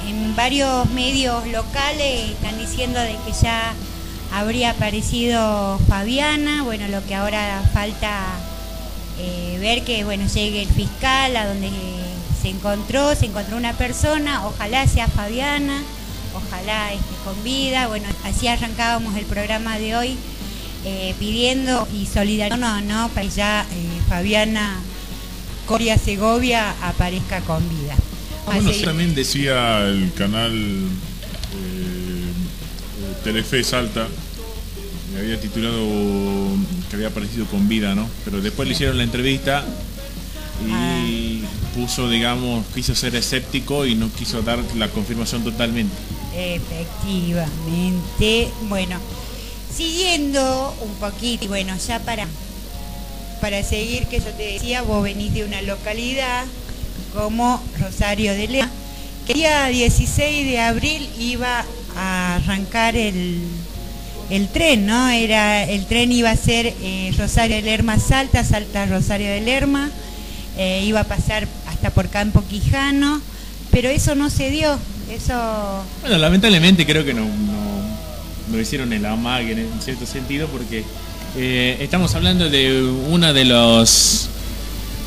en varios medios locales están diciendo de que ya habría aparecido Fabiana, bueno, lo que ahora falta eh, ver que bueno llegue el fiscal a donde se encontró, se encontró una persona, ojalá sea Fabiana, ojalá esté con vida, bueno, así arrancábamos el programa de hoy eh, pidiendo y no, para que ya eh, Fabiana Coria Segovia aparezca con vida. Bueno, también decía el canal Telefe Salta había titulado que había aparecido con vida, ¿no? Pero después le hicieron la entrevista y ah. puso, digamos, quiso ser escéptico y no quiso dar la confirmación totalmente. Efectivamente. Bueno, siguiendo un poquito, y bueno, ya para, para seguir, que yo te decía, vos venís de una localidad como Rosario de Lema, que el día 16 de abril iba a arrancar el el tren, ¿no? Era, el tren iba a ser eh, Rosario de Lerma Salta, Salta Rosario de Lerma, eh, iba a pasar hasta por Campo Quijano, pero eso no se dio. Eso. Bueno, lamentablemente creo que no, no, hicieron el amague en cierto sentido, porque eh, estamos hablando de uno de los.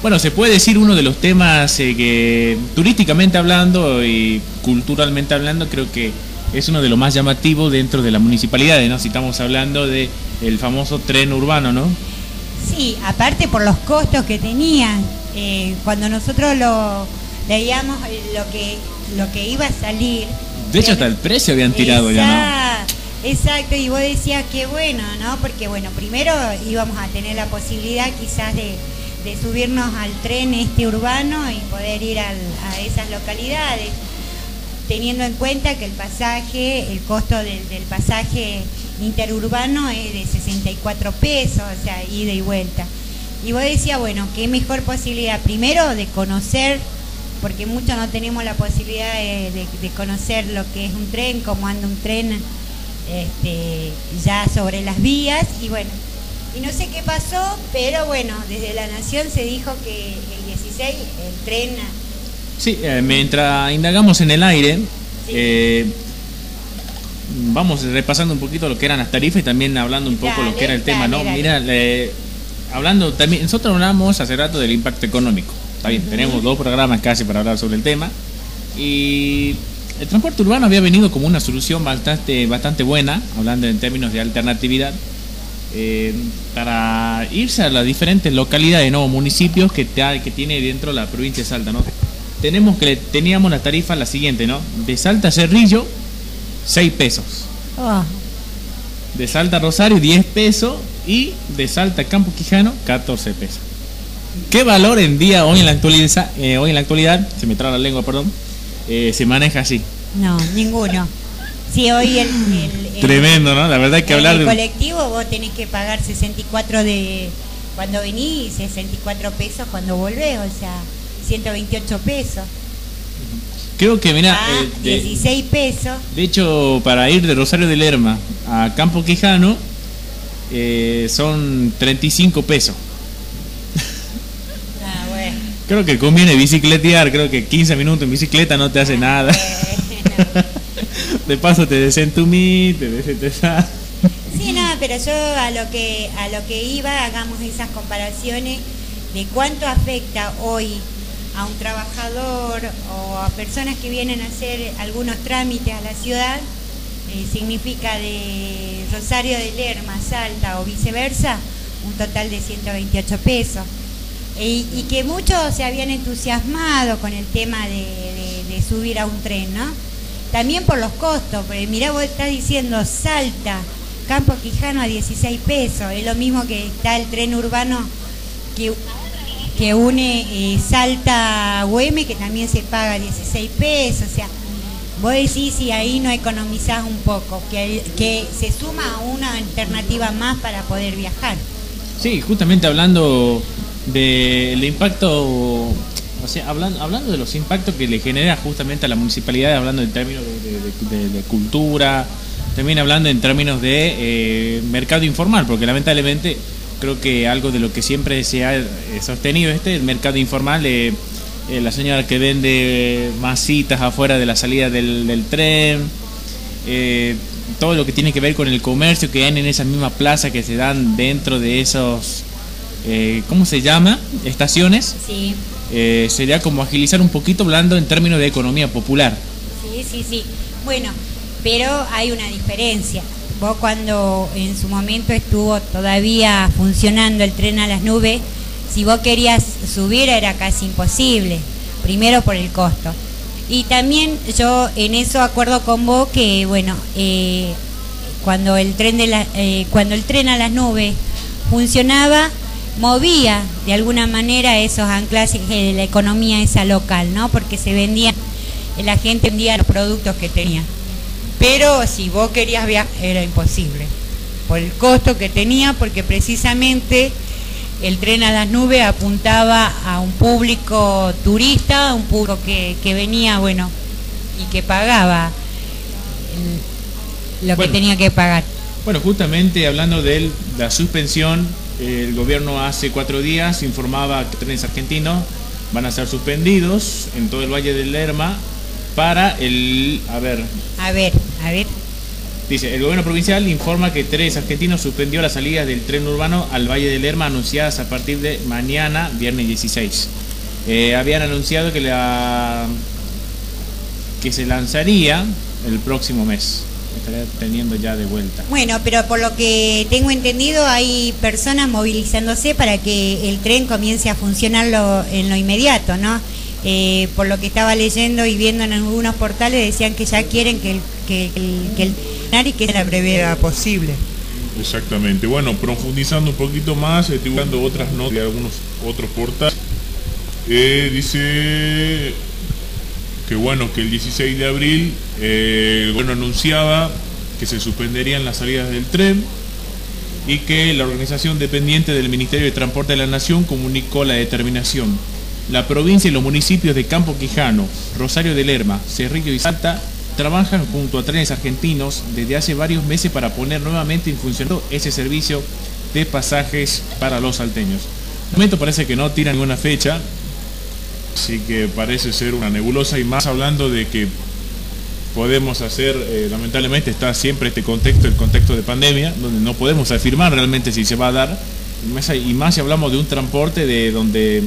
Bueno, se puede decir uno de los temas que turísticamente hablando y culturalmente hablando, creo que es uno de los más llamativos dentro de la municipalidad, ¿no? Si estamos hablando de el famoso tren urbano, ¿no? Sí, aparte por los costos que tenían. Eh, cuando nosotros lo veíamos eh, lo que lo que iba a salir. De hecho, hasta el precio habían tirado ya, ¿no? Exacto, y vos decías que bueno, ¿no? Porque bueno, primero íbamos a tener la posibilidad quizás de, subirnos al tren este urbano y poder ir a esas localidades teniendo en cuenta que el pasaje, el costo del, pasaje interurbano es de 64 pesos, o sea, ida y vuelta. Y vos decías, bueno, qué mejor posibilidad, primero de conocer, porque muchos no tenemos la posibilidad de, conocer lo que es un tren, cómo anda un tren este, ya sobre las vías, y bueno, y no sé qué pasó, pero bueno, desde la Nación se dijo que el 16 el tren Sí, eh, mientras indagamos en el aire, eh, vamos repasando un poquito lo que eran las tarifas y también hablando un poco lo que era el tema, ¿no? Mira, hablando también, nosotros hablamos hace rato del impacto económico. Está bien, tenemos dos programas casi para hablar sobre el tema. Y el transporte urbano había venido como una solución bastante, bastante buena, hablando en términos de alternatividad, eh, para irse a las diferentes localidades, ¿no? municipios que, que tiene dentro la provincia de Salta. ¿no? tenemos que teníamos la tarifa la siguiente, ¿no? De Salta a Cerrillo, 6 pesos. Ah. De Salta a Rosario, 10 pesos. Y de Salta a Campo Quijano, 14 pesos. ¿Qué valor en día, hoy en la actualidad, eh, hoy en la actualidad, se me traba la lengua, perdón, eh, se maneja así? No, ninguno. Sí, hoy el, Tremendo, ¿no? La verdad hay que hablar de... colectivo vos tenés que pagar 64 de cuando venís, 64 pesos cuando volvés, o sea, 128 pesos. Creo que, mira... Ah, 16 pesos. De hecho, para ir de Rosario de Lerma a Campo Quijano, eh, son 35 pesos. Ah, bueno. Creo que conviene bicicletear, creo que 15 minutos en bicicleta no te hace nada. [laughs] de paso te desentumí, te desentesás. Sí, no, pero yo a lo que a lo que iba, hagamos esas comparaciones de cuánto afecta hoy a un trabajador o a personas que vienen a hacer algunos trámites a la ciudad, eh, significa de Rosario de Lerma, Salta o viceversa, un total de 128 pesos. y que muchos se habían entusiasmado con el tema de, de subir a un tren, ¿no? También por los costos, porque mirá, vos estás diciendo Salta, Campo Quijano a 16 pesos, es lo mismo que está el tren urbano que, que une eh, Salta a que también se paga 16 pesos, o sea, vos decís si ahí no economizás un poco, que, que se suma una alternativa más para poder viajar. Sí, justamente hablando del impacto hablando, hablando de los impactos que le genera justamente a la municipalidad, hablando en términos de, cultura, también hablando en términos de eh, mercado informal, porque lamentablemente creo que algo de lo que siempre se ha eh, sostenido este, el mercado informal, eh, la señora que vende masitas afuera de la salida del, tren, todo lo que tiene que ver con el comercio que hay en esa misma plaza que se dan dentro de esos, ¿cómo se llama? Estaciones. Sí. Eh, sería como agilizar un poquito hablando en términos de economía popular. Sí, sí, sí. Bueno, pero hay una diferencia. Vos cuando en su momento estuvo todavía funcionando el tren a las nubes, si vos querías subir era casi imposible, primero por el costo. Y también yo en eso acuerdo con vos que, bueno, eh, cuando, el tren de la, eh, cuando el tren a las nubes funcionaba, movía de alguna manera esos anclajes de la economía esa local, ¿no? Porque se vendían, la gente vendía los productos que tenía. Pero si vos querías viajar, era imposible. Por el costo que tenía, porque precisamente el tren a las nubes apuntaba a un público turista, un público que, venía, bueno, y que pagaba lo que tenía que pagar. Bueno, justamente hablando de la suspensión el gobierno hace cuatro días informaba que trenes argentinos van a ser suspendidos en todo el Valle del Lerma para el... A ver. A ver, a ver. Dice, el gobierno provincial informa que Trenes Argentinos suspendió las salidas del tren urbano al Valle del Lerma anunciadas a partir de mañana, viernes 16. Eh, habían anunciado que, la, que se lanzaría el próximo mes estaría teniendo ya de vuelta. Bueno, pero por lo que tengo entendido hay personas movilizándose para que el tren comience a funcionar en lo inmediato, ¿no? Eh, por lo que estaba leyendo y viendo en algunos portales decían que ya quieren que el que, que el, y que sea la brevedad posible. Exactamente. Bueno, profundizando un poquito más, estoy buscando otras notas de algunos otros portales. Eh, dice que bueno, que el 16 de abril eh, el gobierno anunciaba que se suspenderían las salidas del tren y que la organización dependiente del Ministerio de Transporte de la Nación comunicó la determinación. La provincia y los municipios de Campo Quijano, Rosario de Lerma, Cerrillo y Salta trabajan junto a trenes argentinos desde hace varios meses para poner nuevamente en funcionamiento ese servicio de pasajes para los salteños. De momento parece que no tiran ninguna fecha, Así que parece ser una nebulosa y más hablando de que podemos hacer, eh, lamentablemente está siempre este contexto, el contexto de pandemia, donde no podemos afirmar realmente si se va a dar, y más si hablamos de un transporte de donde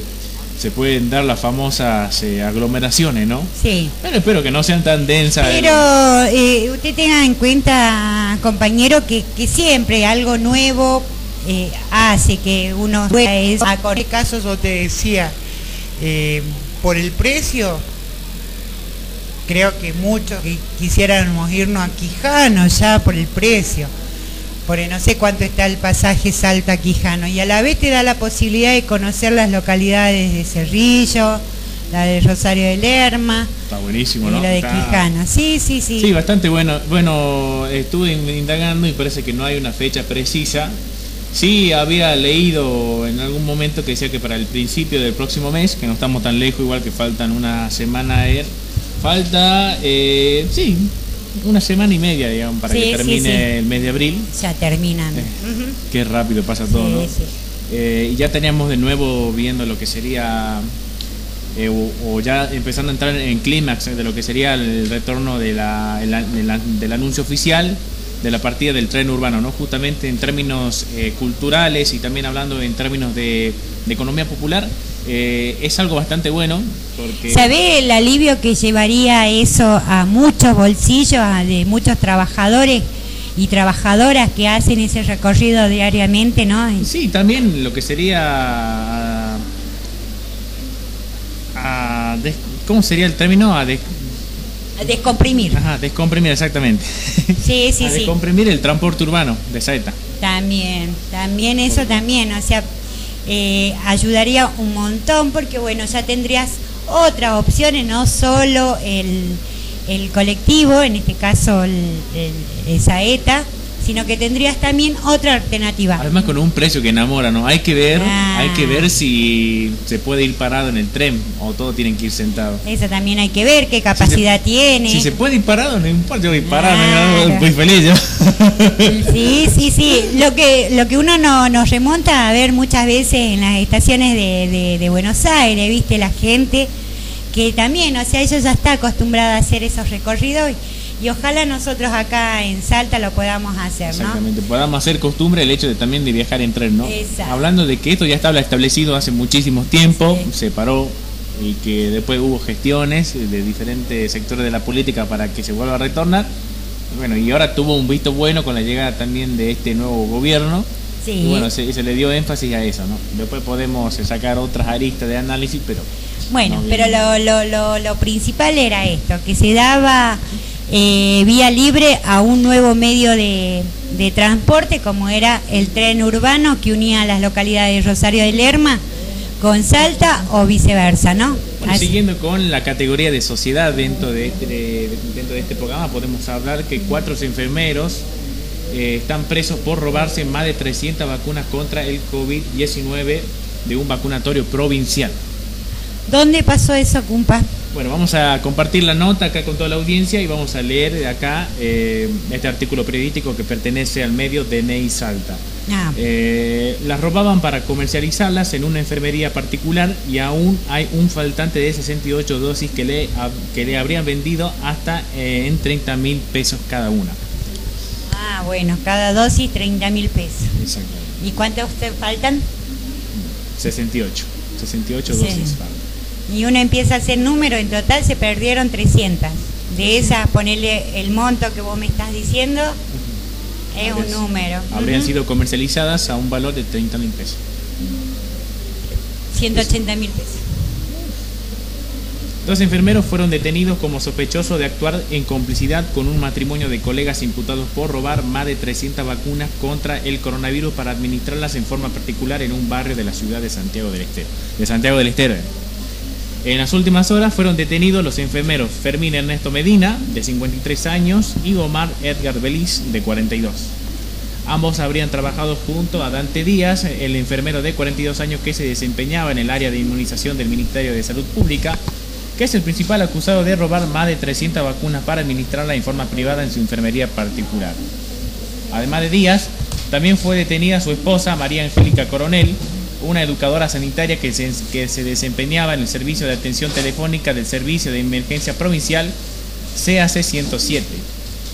se pueden dar las famosas eh, aglomeraciones, ¿no? Sí. Pero espero que no sean tan densas. Pero eh, usted tenga en cuenta, compañero, que, siempre algo nuevo hace que uno... Es, a con casos yo te decía, eh, por el precio, creo que muchos quisiéramos irnos a Quijano ya por el precio. Porque no sé cuánto está el pasaje Salta Quijano. Y a la vez te da la posibilidad de conocer las localidades de Cerrillo, la de Rosario de Lerma. Está buenísimo, ¿no? Y la de Quijano. Sí, sí, sí. Sí, bastante bueno. Bueno, estuve indagando y parece que no hay una fecha precisa. Sí, había leído en algún momento que decía que para el principio del próximo mes, que no estamos tan lejos, igual que faltan una semana ir, falta, eh, sí, una semana y media, digamos, para que termine el mes de abril. Ya terminan. Eh, qué rápido pasa todo, ¿no? Eh, y ya teníamos de nuevo viendo lo que sería, eh, o, ya empezando a entrar en clímax de lo que sería el retorno de la, del anuncio oficial de la partida del tren urbano, ¿no? Justamente en términos culturales y también hablando en términos de, de economía popular, eh, es algo bastante bueno. Porque... ¿Sabe el alivio que llevaría eso a muchos bolsillos, de muchos trabajadores? y trabajadoras que hacen ese recorrido diariamente, ¿no? Sí, también lo que sería a, ¿cómo sería el término? A, descomprimir. Ajá, descomprimir exactamente. [laughs] Sí, sí, a Descomprimir el transporte urbano de Saeta. También, también eso también, o sea, eh, ayudaría un montón porque bueno, ya tendrías otras opciones, no solo el, el colectivo, en este caso el, el, Saeta, sino que tendrías también otra alternativa. Además con un precio que enamora, ¿no? Hay que ver, hay que ver si se puede ir parado en el tren o todos tienen que ir sentados. Eso también hay que ver, qué capacidad tiene. Si se puede ir parado, no importa, yo ir parado, muy feliz yo. Sí, sí, sí. Lo que, lo que uno no, nos remonta a ver muchas veces en las estaciones de, de Buenos Aires, viste, la gente que también, o sea, ellos ya está acostumbrada a hacer esos recorridos y ojalá nosotros acá en Salta lo podamos hacer, ¿no? Exactamente, podamos hacer costumbre el hecho de también de viajar en tren, ¿no? Exacto. Hablando de que esto ya estaba establecido hace muchísimo tiempo, se paró y que después hubo gestiones de diferentes sectores de la política para que se vuelva a retornar. Bueno, y ahora tuvo un visto bueno con la llegada también de este nuevo gobierno. Sí. Y bueno, se, se le dio énfasis a eso, ¿no? Después podemos sacar otras aristas de análisis, pero... Bueno, pero lo, lo, lo, lo principal era esto, que se daba eh, vía libre a un nuevo medio de, transporte como era el tren urbano que unía las localidades de Rosario de Lerma con Salta o viceversa, ¿no? siguiendo con la categoría de sociedad dentro de este, dentro de este programa, podemos hablar que cuatro enfermeros eh, están presos por robarse más de 300 vacunas contra el COVID-19 de un vacunatorio provincial. ¿Dónde pasó eso, cumpa? Bueno, vamos a compartir la nota acá con toda la audiencia y vamos a leer de acá eh, este artículo periodístico que pertenece al medio de Ney Salta. Ah. Eh, las robaban para comercializarlas en una enfermería particular y aún hay un faltante de 68 dosis que le, que le habrían vendido hasta eh, en 30 mil pesos cada una. Ah, bueno, cada dosis 30 mil pesos. Exacto. ¿Y cuántos faltan? 68. 68 dosis faltan y uno empieza a hacer números, en total se perdieron 300. De esas, ponerle el monto que vos me estás diciendo, es un número. Habrían sido comercializadas a un valor de 30 mil pesos. 180 mil pesos. Dos enfermeros fueron detenidos como sospechosos de actuar en complicidad con un matrimonio de colegas imputados por robar más de 300 vacunas contra el coronavirus para administrarlas en forma particular en un barrio de la ciudad de Santiago del Estero. De Santiago del Estero. En las últimas horas fueron detenidos los enfermeros Fermín Ernesto Medina, de 53 años, y Omar Edgar Beliz, de 42. Ambos habrían trabajado junto a Dante Díaz, el enfermero de 42 años que se desempeñaba en el área de inmunización del Ministerio de Salud Pública, que es el principal acusado de robar más de 300 vacunas para administrarla en forma privada en su enfermería particular. Además de Díaz, también fue detenida su esposa, María Angélica Coronel, una educadora sanitaria que se, desempeñaba en el servicio de atención telefónica del Servicio de Emergencia Provincial CAC 107.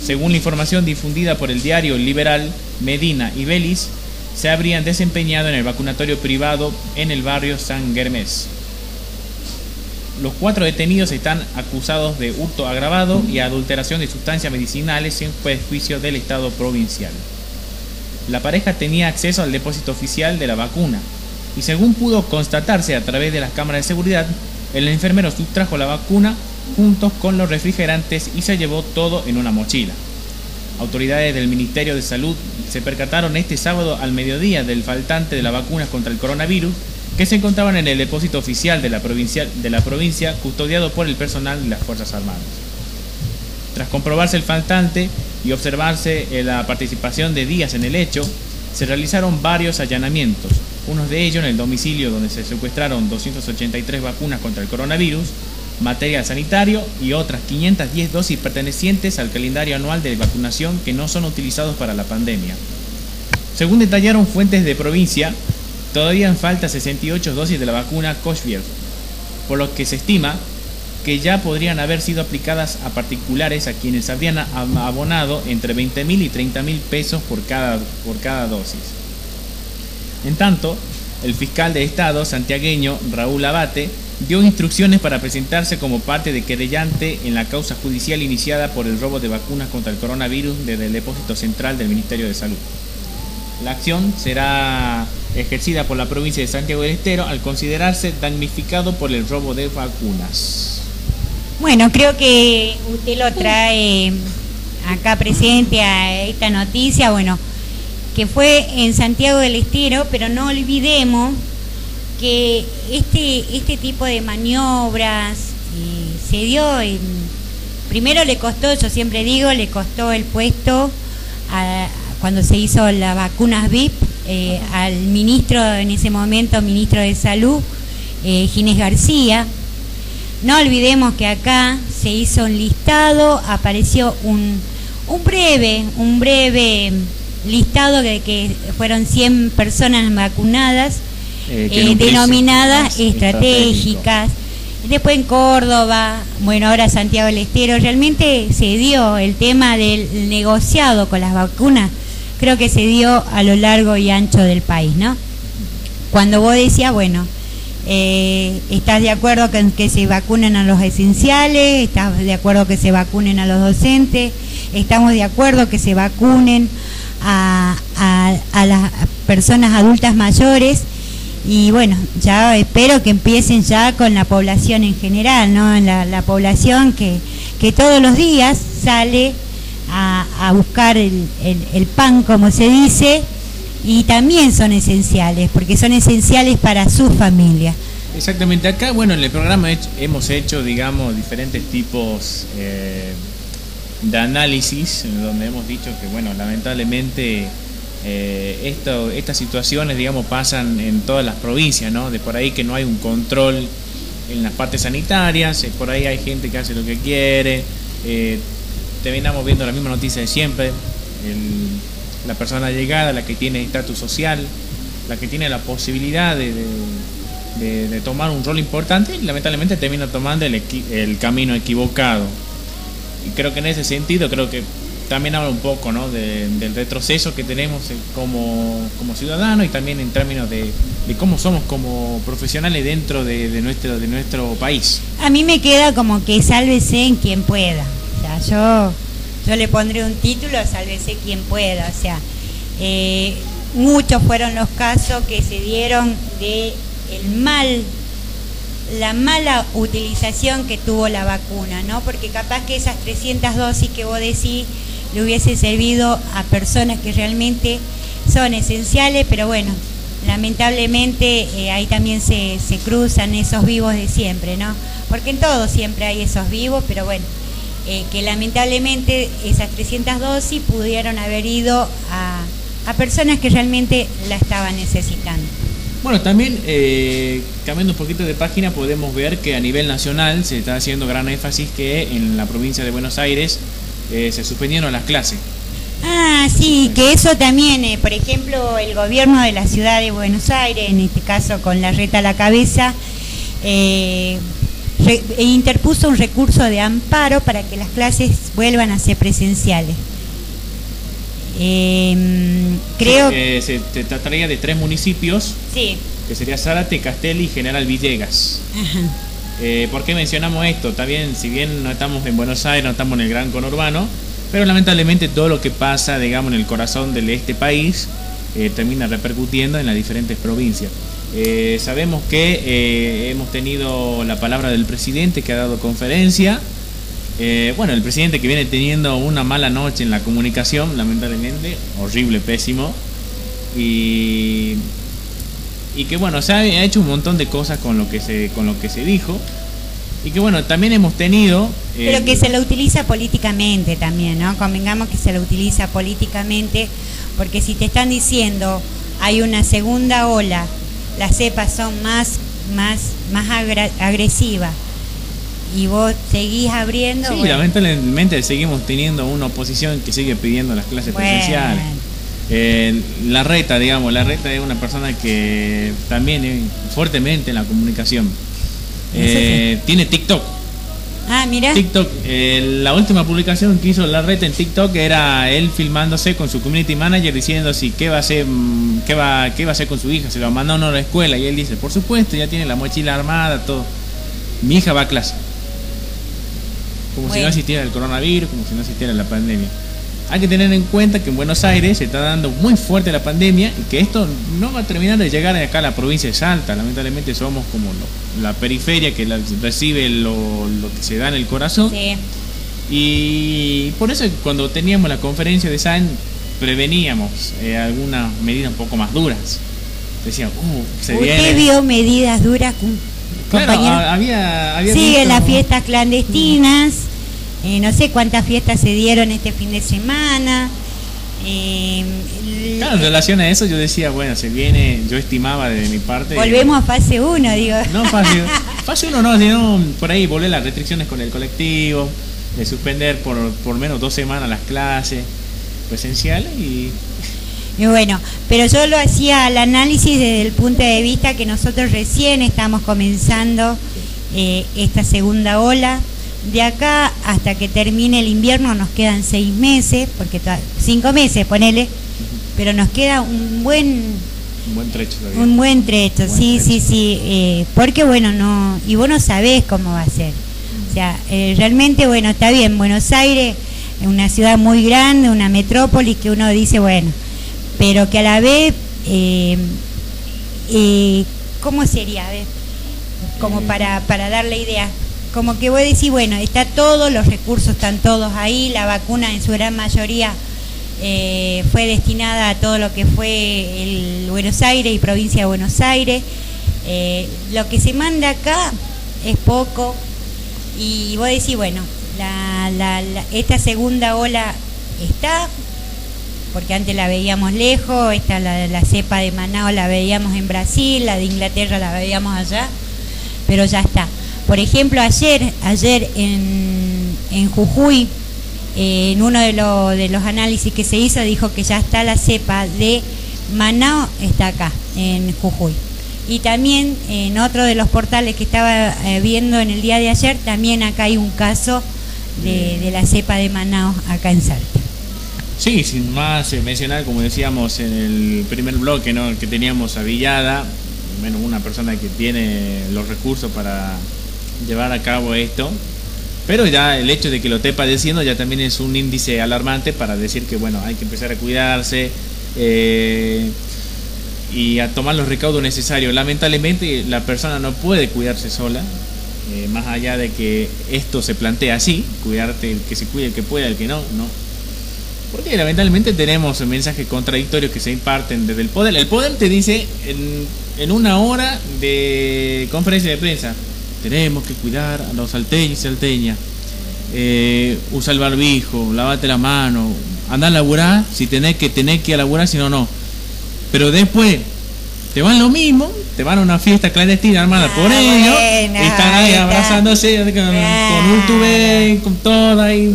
Según la información difundida por el diario Liberal, Medina y Belis se habrían desempeñado en el vacunatorio privado en el barrio San Germés. Los cuatro detenidos están acusados de hurto agravado y adulteración de sustancias medicinales en juicio del Estado provincial. La pareja tenía acceso al depósito oficial de la vacuna, y según pudo constatarse a través de las cámaras de seguridad, el enfermero sustrajo la vacuna juntos con los refrigerantes y se llevó todo en una mochila. Autoridades del Ministerio de Salud se percataron este sábado al mediodía del faltante de las vacunas contra el coronavirus que se encontraban en el depósito oficial de la, provincia, de la provincia custodiado por el personal de las Fuerzas Armadas. Tras comprobarse el faltante y observarse eh, la participación de Díaz en el hecho, se realizaron varios allanamientos, unos de ellos en el domicilio donde se secuestraron 283 vacunas contra el coronavirus, material sanitario y otras 510 dosis pertenecientes al calendario anual de vacunación que no son utilizados para la pandemia. Según detallaron fuentes de provincia, todavía falta 68 dosis de la vacuna Cochvier, por lo que se estima que ya podrían haber sido aplicadas a particulares a quienes habrían abonado entre 20 mil y 30 mil pesos por cada, por cada dosis. En tanto, el fiscal de Estado santiagueño Raúl Abate dio instrucciones para presentarse como parte de querellante en la causa judicial iniciada por el robo de vacunas contra el coronavirus desde el depósito central del Ministerio de Salud. La acción será ejercida por la provincia de Santiago del Estero al considerarse damnificado por el robo de vacunas. Bueno, creo que usted lo trae acá presente a esta noticia, bueno, que fue en Santiago del Estero, pero no olvidemos que este, este tipo de maniobras eh, se dio en, primero le costó, yo siempre digo, le costó el puesto cuando se hizo las vacunas VIP eh, al ministro, en ese momento, ministro de Salud, eh, Ginés García. No olvidemos que acá se hizo un listado, apareció un, un breve, un breve listado de que fueron 100 personas vacunadas eh, eh, denominadas estratégicas. Después en Córdoba, bueno, ahora Santiago del Estero, realmente se dio el tema del negociado con las vacunas, creo que se dio a lo largo y ancho del país, ¿no? Cuando vos decías, bueno, eh, ¿estás de acuerdo con que se vacunen a los esenciales? ¿Estás de acuerdo que se vacunen a los docentes? ¿Estamos de acuerdo que se vacunen a las personas adultas mayores? y bueno, ya espero que empiecen ya con la población en general, ¿no? La, población que, que, todos los días sale a, buscar el, pan, como se dice, y también son esenciales, porque son esenciales para su familia. Exactamente, acá, bueno, en el programa hemos hecho, digamos, diferentes tipos eh, de análisis, donde hemos dicho que, bueno, lamentablemente eh, esto, estas situaciones, digamos, pasan en todas las provincias, ¿no? De por ahí que no hay un control en las partes sanitarias, eh, por ahí hay gente que hace lo que quiere, eh, terminamos viendo la misma noticia de siempre, la persona llegada, la que tiene estatus social, la que tiene la posibilidad de, tomar un rol importante, y lamentablemente termina tomando el, el camino equivocado. Y creo que en ese sentido, creo que también habla un poco ¿no? del retroceso que tenemos como, como ciudadanos y también en términos de, cómo somos como profesionales dentro de, nuestro, de nuestro país. A mí me queda como que sálvese en quien pueda. O sea, yo, yo le pondré un título, sálvese quien pueda. O sea, eh, muchos fueron los casos que se dieron de el mal la mala utilización que tuvo la vacuna, ¿no? Porque capaz que esas 300 dosis que vos decís le hubiese servido a personas que realmente son esenciales, pero bueno, lamentablemente eh, ahí también se, se, cruzan esos vivos de siempre, ¿no? Porque en todo siempre hay esos vivos, pero bueno, eh, que lamentablemente esas 300 dosis pudieron haber ido a, a personas que realmente la estaban necesitando. Bueno, también eh, cambiando un poquito de página podemos ver que a nivel nacional se está haciendo gran énfasis que en la provincia de Buenos Aires eh, se suspendieron las clases. Ah, sí, que eso también, eh, por ejemplo, el gobierno de la ciudad de Buenos Aires, en este caso con la reta a la cabeza, eh, interpuso un recurso de amparo para que las clases vuelvan a ser presenciales. Em, creo que se, trataría de tres municipios, sí. que sería Zárate, Castelli y General Villegas. Ajá. Eh, ¿Por qué mencionamos esto? También, si bien no estamos en Buenos Aires, no estamos en el gran conurbano, pero lamentablemente todo lo que pasa, digamos, en el corazón de este país eh, termina repercutiendo en las diferentes provincias. Eh, sabemos que hemos tenido la palabra del presidente que ha dado conferencia Eh, bueno, el presidente que viene teniendo una mala noche en la comunicación, lamentablemente, horrible, pésimo. Y, y que bueno, se ha hecho un montón de cosas con lo que se, con lo que se dijo. Y que bueno, también hemos tenido... Pero que se lo utiliza políticamente también, ¿no? Convengamos que se lo utiliza políticamente, porque si te están diciendo hay una segunda ola, las cepas son más, más, más agresivas y vos seguís abriendo. Sí, lamentablemente seguimos teniendo una oposición que sigue pidiendo las clases presenciales. Eh, la reta, digamos, la reta es una persona que también es fuertemente en la comunicación. Eh, tiene TikTok. Ah, mira. TikTok, eh, la última publicación que hizo la reta en TikTok era él filmándose con su community manager diciendo si qué va a hacer, mm, qué va, qué va a hacer con su hija, se lo manda a la escuela y él dice, por supuesto, ya tiene la mochila armada, todo. Mi hija va a clase. Como si no existiera el coronavirus, como si no existiera la pandemia. Hay que tener en cuenta que en Buenos Aires se está dando muy fuerte la pandemia y que esto no va a terminar de llegar acá a la provincia de Salta. Lamentablemente somos como la periferia que recibe lo, que se da en el corazón. Y por eso cuando teníamos la conferencia de SAN preveníamos eh, algunas medidas un poco más duras. Decían, uh, se ¿Usted vio medidas duras? Claro, había, había Sigue las fiestas clandestinas. Eh, no sé cuántas fiestas se dieron este fin de semana. Eh, claro, en relación a eso yo decía, bueno, se viene, yo estimaba de mi parte. Volvemos a fase 1, digo. No, fase, [laughs] fase 1 no, sino por ahí volver las restricciones con el colectivo, de suspender por, por menos dos semanas las clases presenciales y y bueno, pero yo lo hacía al análisis desde el punto de vista que nosotros recién estamos comenzando eh, esta segunda ola. De acá hasta que termine el invierno nos quedan seis meses, porque cinco meses, ponele, pero nos queda un buen un buen trecho Un buen trecho, sí, sí, sí. Eh, porque bueno, no. Y vos no sabés cómo va a ser. O sea, eh, realmente, bueno, está bien. Buenos Aires es una ciudad muy grande, una metrópoli que uno dice, bueno, pero que a la vez, eh, eh, ¿cómo sería? como para, para darle idea. Como que voy a decir, bueno, está todo, los recursos están todos ahí, la vacuna en su gran mayoría eh, fue destinada a todo lo que fue el Buenos Aires y provincia de Buenos Aires. lo que se manda acá es poco y voy a decir, bueno, esta segunda ola está, porque antes la veíamos lejos, esta la, la cepa de Manao la veíamos en Brasil, la de Inglaterra la veíamos allá, pero ya está. Por ejemplo, ayer, ayer en, en Jujuy, eh, en uno de, los análisis que se hizo, dijo que ya está la cepa de Manao, está acá, en Jujuy. Y también en otro de los portales que estaba eh, viendo en el día de ayer, también acá hay un caso de, de la cepa de Manao acá en Salta. Sí, sin más eh, mencionar, como decíamos en el primer bloque, ¿no? que teníamos a Villada, menos una persona que tiene los recursos para llevar a cabo esto. Pero ya el hecho de que lo esté padeciendo ya también es un índice alarmante para decir que bueno, hay que empezar a cuidarse eh, y a tomar los recaudos necesarios. Lamentablemente la persona no puede cuidarse sola, eh, más allá de que esto se plantea así, cuidarte el que se cuide, el que pueda, el que no, no porque lamentablemente tenemos mensajes contradictorios que se imparten desde el poder. El poder te dice en, una hora de conferencia de prensa, tenemos que cuidar a los salteños y salteñas. Eh, usa el barbijo, lavate la mano, anda a laburar si tenés que tenés que laburar, si no, no. Pero después te van lo mismo, te van a una fiesta clandestina armada por ah, ellos, están ahí abrazándose con, un tube, con todo ahí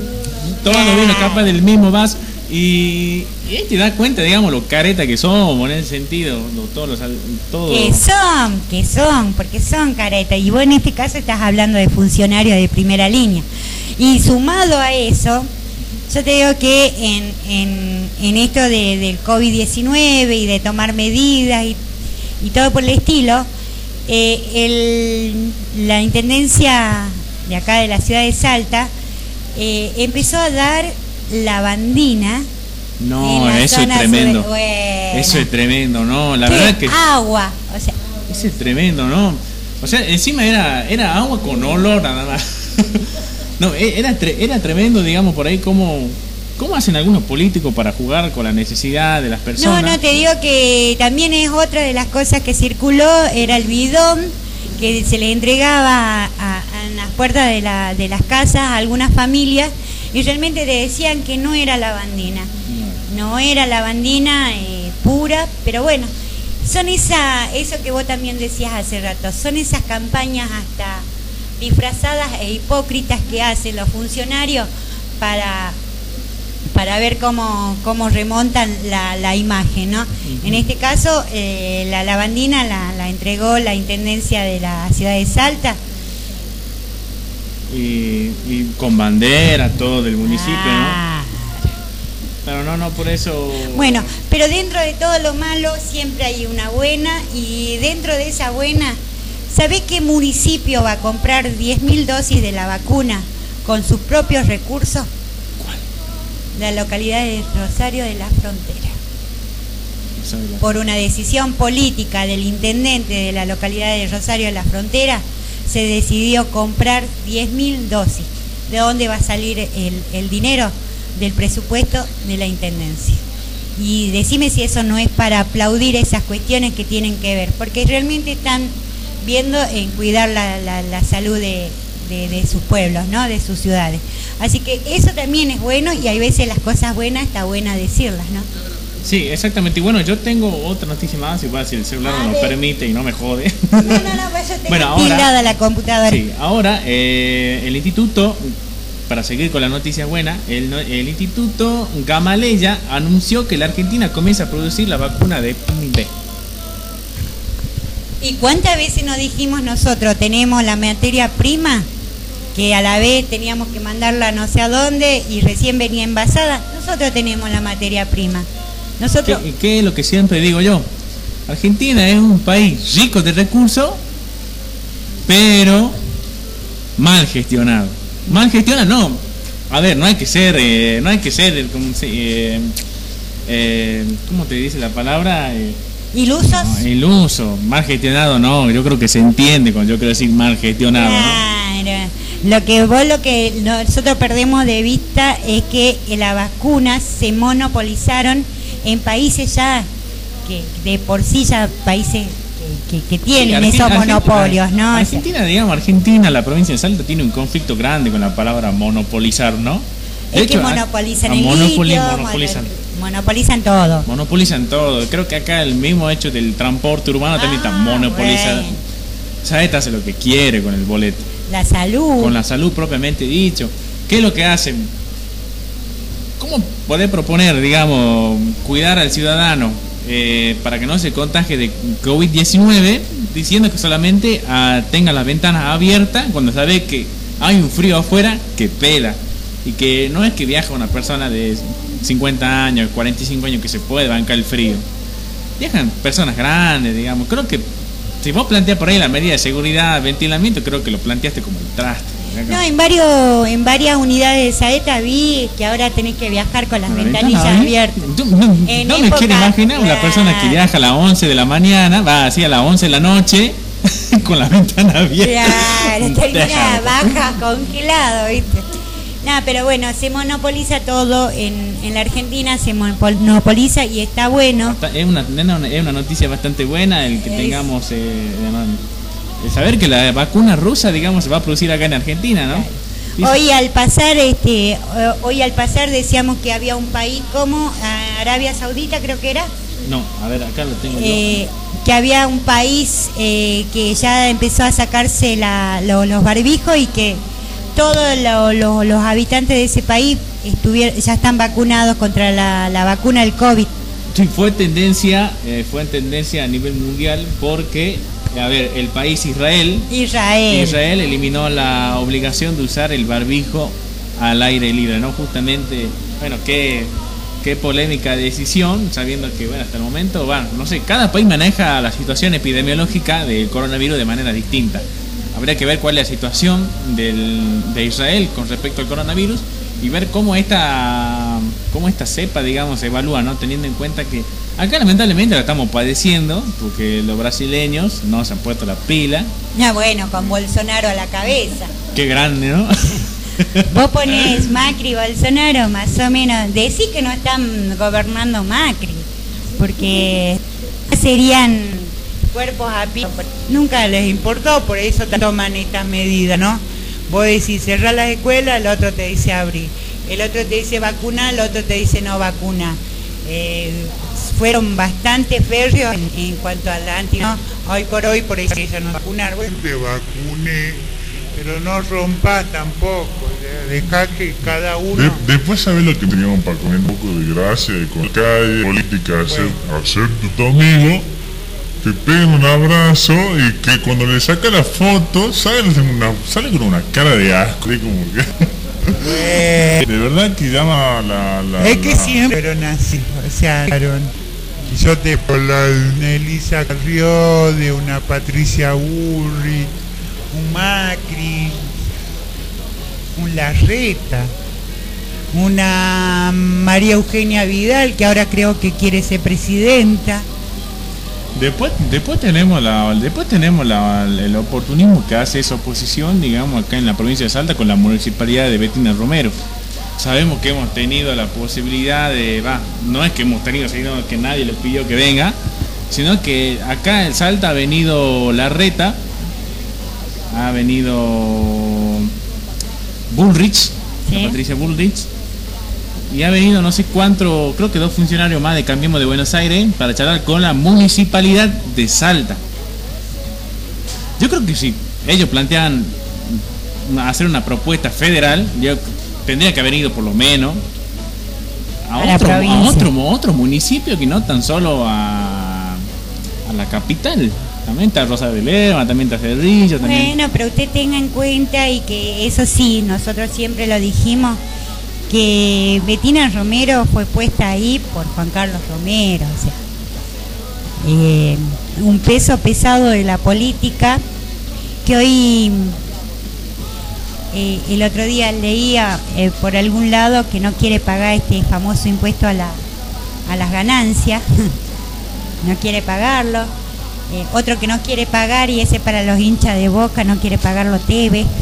tomando vino capaz del mismo vaso. Y, y te das cuenta, digamos, lo careta que somos en ese sentido, todos los, todos. Que son, que son, porque son careta. Y vos en este caso estás hablando de funcionarios de primera línea. Y sumado a eso, yo te digo que en, en, esto de, del COVID-19 y de tomar medidas y, y, todo por el estilo, eh, la Intendencia de acá de la ciudad de Salta eh, empezó a dar la bandina. No, eso es tremendo. Eso es tremendo, ¿no? La verdad que. Agua, o sea. Eso es tremendo, ¿no? O sea, encima era, era agua con olor nada más. [laughs] No, e, era, era tremendo, digamos, por ahí cómo, cómo hacen algunos políticos para jugar con la necesidad de las personas. No, no, te digo que también es otra de las cosas que circuló, era el bidón que se le entregaba a, las puertas de, la, de las casas a algunas familias y realmente le decían que no era lavandina, no era lavandina eh, pura, pero bueno, son esa, eso que vos también decías hace rato, son esas campañas hasta disfrazadas e hipócritas que hacen los funcionarios para, para ver cómo, cómo remontan la, imagen. ¿no? En este caso, eh, la lavandina la, entregó la Intendencia de la ciudad de Salta. Y, con bandera, todo del municipio, ¿no? Pero no, no, por eso... Bueno, pero dentro de todo lo malo siempre hay una buena y dentro de esa buena ¿Sabe qué municipio va a comprar 10.000 dosis de la vacuna con sus propios recursos? ¿Cuál? La localidad de Rosario de la Frontera. Por una decisión política del intendente de la localidad de Rosario de la Frontera, se decidió comprar 10.000 dosis. ¿De dónde va a salir el, el dinero? Del presupuesto de la intendencia y decime si eso no es para aplaudir esas cuestiones que tienen que ver, porque realmente están viendo en cuidar la, la, salud de, de, sus pueblos, ¿no? de sus ciudades. Así que eso también es bueno y hay veces las cosas buenas está buena decirlas, ¿no? Sí, exactamente. Y bueno, yo tengo otra noticia más, si el celular no lo permite y no me jode. No, no, no, pues yo tengo bueno, ahora, la computadora. Sí, ahora eh, el instituto, para seguir con la noticia buena, el, el instituto Gamaleya anunció que la Argentina comienza a producir la vacuna de B. ¿Y cuántas veces nos dijimos nosotros, tenemos la materia prima, que a la vez teníamos que mandarla no sé a dónde y recién venía envasada? Nosotros tenemos la materia prima. Nosotros... ¿Qué, ¿Qué, es lo que siempre digo yo? Argentina es un país rico de recursos, pero mal gestionado. Mal gestionado, no. A ver, no hay que ser, eh, no hay que ser, como, eh, eh, ¿cómo te dice la palabra? ¿Ilusos? iluso, mal gestionado no, yo creo que se entiende cuando yo quiero decir mal gestionado. Claro. Lo que vos lo que nosotros perdemos de vista es que las vacunas se monopolizaron en países ya que de por sí ya países que, tienen esos monopolios, ¿no? Argentina, digamos, Argentina, la provincia de Salta tiene un conflicto grande con la palabra monopolizar, ¿no? es que monopolizan el monopolizan monopolizan todo. Monopolizan todo. Creo que acá el mismo hecho del transporte urbano también está ah, monopolizado. O sea, esta hace lo que quiere con el boleto. La salud. Con la salud propiamente dicho. ¿Qué es lo que hacen? ¿Cómo proponer, digamos, cuidar al ciudadano eh, para que no se contagie de COVID-19 diciendo que solamente ah, tenga las ventanas abiertas cuando sabe que hay un frío afuera que pela? Y que no es que viaja una persona de 50 años, 45 años que se puede bancar el frío. Viajan personas grandes, digamos. Creo que si vos planteas por ahí la medida de seguridad, ventilamiento, creo que lo planteaste como el traste. No, en varios, en varias unidades de Saeta vi que ahora tenés que viajar con las ventanillas abiertas. no, me quiero imaginar una persona que viaja a las 11 de la mañana, va así a las 11 de la noche, [laughs] con la ventana abierta. Claro, termina baja, congelado, ¿viste? No, pero bueno, se monopoliza todo en, en la Argentina, se monopoliza y está bueno. Es una, es una noticia bastante buena el que tengamos, eh, el saber que la vacuna rusa, digamos, se va a producir acá en Argentina, ¿no? Hoy al pasar, este, hoy al pasar decíamos que había un país como Arabia Saudita, creo que era. No, a ver, acá lo tengo yo. Eh, que había un país eh, que ya empezó a sacarse la, los barbijos y que todos los habitantes de ese país estuvieron, ya están vacunados contra la, vacuna del COVID. Sí, fue tendencia, eh, fue tendencia a nivel mundial porque, a ver, el país Israel, Israel, Israel eliminó la obligación de usar el barbijo al aire libre, ¿no? Justamente, bueno, qué, qué polémica decisión, sabiendo que, bueno, hasta el momento, bueno, no sé, cada país maneja la situación epidemiológica del coronavirus de manera distinta habría que ver cuál es la situación de Israel con respecto al coronavirus y ver cómo esta, cómo esta cepa, digamos, se evalúa, ¿no? Teniendo en cuenta que acá lamentablemente la estamos padeciendo porque los brasileños no se han puesto la pila. Ah, bueno, con Bolsonaro a la cabeza. Qué grande, ¿no? [laughs] Vos ponés Macri, Bolsonaro, más o menos. Decís que no están gobernando Macri, porque serían cuerpos a pie. Nunca les importó, por eso toman estas medidas, ¿no? Vos decís cerrar las escuelas, el otro te dice abrir. El otro te dice vacuna, el otro te dice no vacuna. Eh, fueron bastante férreos en, cuanto al anti. ¿no? Hoy por hoy, por eso ya no vacunar. Bueno, te vacuné, pero no rompas tampoco. Deja que cada uno. después sabes lo que teníamos para comer un poco de gracia, de con calle, política, hacer, hacer tu amigo te peguen un abrazo y que cuando le saca la foto sale, sale con una cara de asco. De, como que... de verdad que llama la... la es que siempre fueron así, o sea, y yo te la Elisa Carrió, de una Patricia Urri, un Macri, un Larreta, una María Eugenia Vidal, que ahora creo que quiere ser presidenta. Después, después tenemos la, después tenemos el oportunismo que hace esa oposición, digamos, acá en la provincia de Salta con la municipalidad de Betina Romero. Sabemos que hemos tenido la posibilidad de, va, no es que hemos tenido, sino que nadie le pidió que venga, sino que acá en Salta ha venido la reta, ha venido Bullrich, Patricia Bullrich, y ha venido no sé cuánto, creo que dos funcionarios más de Cambiemos de Buenos Aires para charlar con la municipalidad de Salta. Yo creo que si ellos plantean hacer una propuesta federal, yo tendría que haber ido por lo menos a, otro, otro, municipio que no tan solo a, a la capital. También está Rosa de Lema, también está Cerrillo. Bueno, pero usted tenga en cuenta y que eso sí, nosotros siempre lo dijimos, que Betina Romero fue puesta ahí por Juan Carlos Romero, o sea, eh, un peso pesado de la política que hoy eh, el otro día leía eh, por algún lado que no quiere pagar este famoso impuesto a, la, a las ganancias, [laughs] no quiere pagarlo. otro que no quiere pagar y ese para los hinchas de boca no quiere pagarlo TV. [laughs]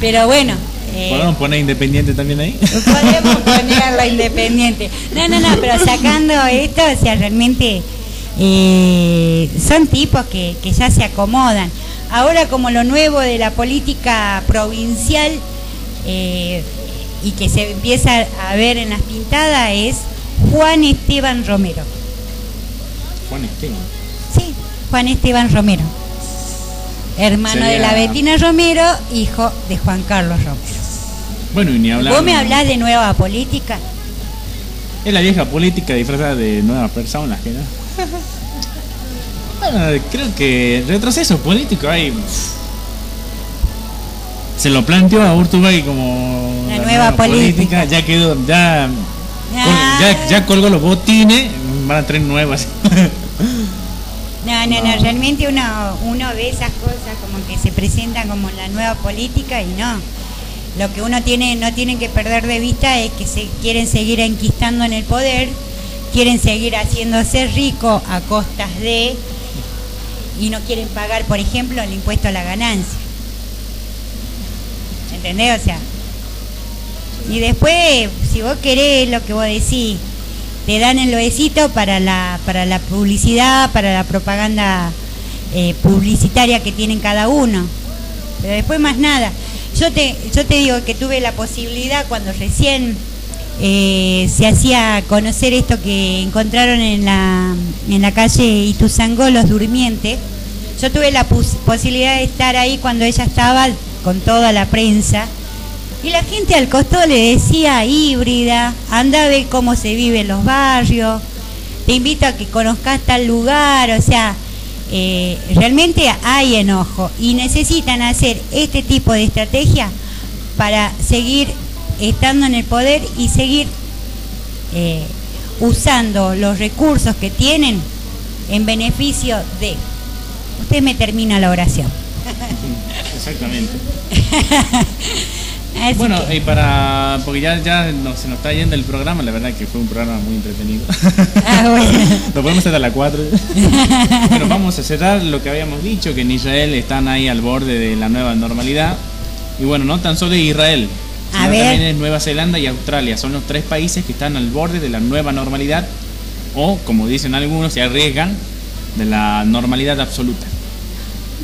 Pero bueno. Eh, ¿Podemos poner independiente también ahí? Podemos [laughs] ponerlo independiente. No, no, no, pero sacando esto, o sea, realmente eh, son tipos que, ya se acomodan. Ahora como lo nuevo de la política provincial eh, y que se empieza a ver en las pintadas es Juan Esteban Romero. Juan Esteban. Sí, Juan Esteban Romero hermano de la Betina Romero, hijo de Juan Carlos Romero. Bueno, y ni hablar. ¿Vos me hablás de nueva política? Es la vieja política disfrazada de nuevas personas, que no. Creo que retroceso político hay. Se lo planteó a Urtubay como la, nueva, política. Ya quedó, ya, ya, ya colgó los botines, van a traer nuevas. No, no, no, realmente uno, uno ve esas cosas como que se presentan como la nueva política y no. Lo que uno tiene, no tiene que perder de vista es que se quieren seguir enquistando en el poder, quieren seguir haciéndose rico a costas de y no quieren pagar, por ejemplo, el impuesto a la ganancia. ¿Entendés? O sea, y después, si vos querés lo que vos decís, te dan el besito para la, para la publicidad, para la propaganda eh, publicitaria que tienen cada uno. Pero después más nada. Yo te, yo te digo que tuve la posibilidad cuando recién eh, se hacía conocer esto que encontraron en la, en la calle Ituzangó, los durmientes. Yo tuve la posibilidad de estar ahí cuando ella estaba con toda la prensa y la gente al costado le decía híbrida, anda a ver cómo se vive en los barrios, te invito a que conozcas tal lugar, o sea, eh, realmente hay enojo y necesitan hacer este tipo de estrategia para seguir estando en el poder y seguir eh, usando los recursos que tienen en beneficio de... Usted me termina la oración. Exactamente. [laughs] Bueno, que- y para. Porque ya, ya se nos está yendo el programa, la verdad que fue un programa muy entretenido. Ah, bueno. [laughs] Lo podemos hacer a las 4. Pero vamos a cerrar lo que habíamos dicho, que en Israel están ahí al borde de la nueva normalidad. Y bueno, no tan solo Israel, A sino ver. también es Nueva Zelanda y Australia. Son los tres países que están al borde de la nueva normalidad. O, como dicen algunos, se arriesgan de la normalidad absoluta.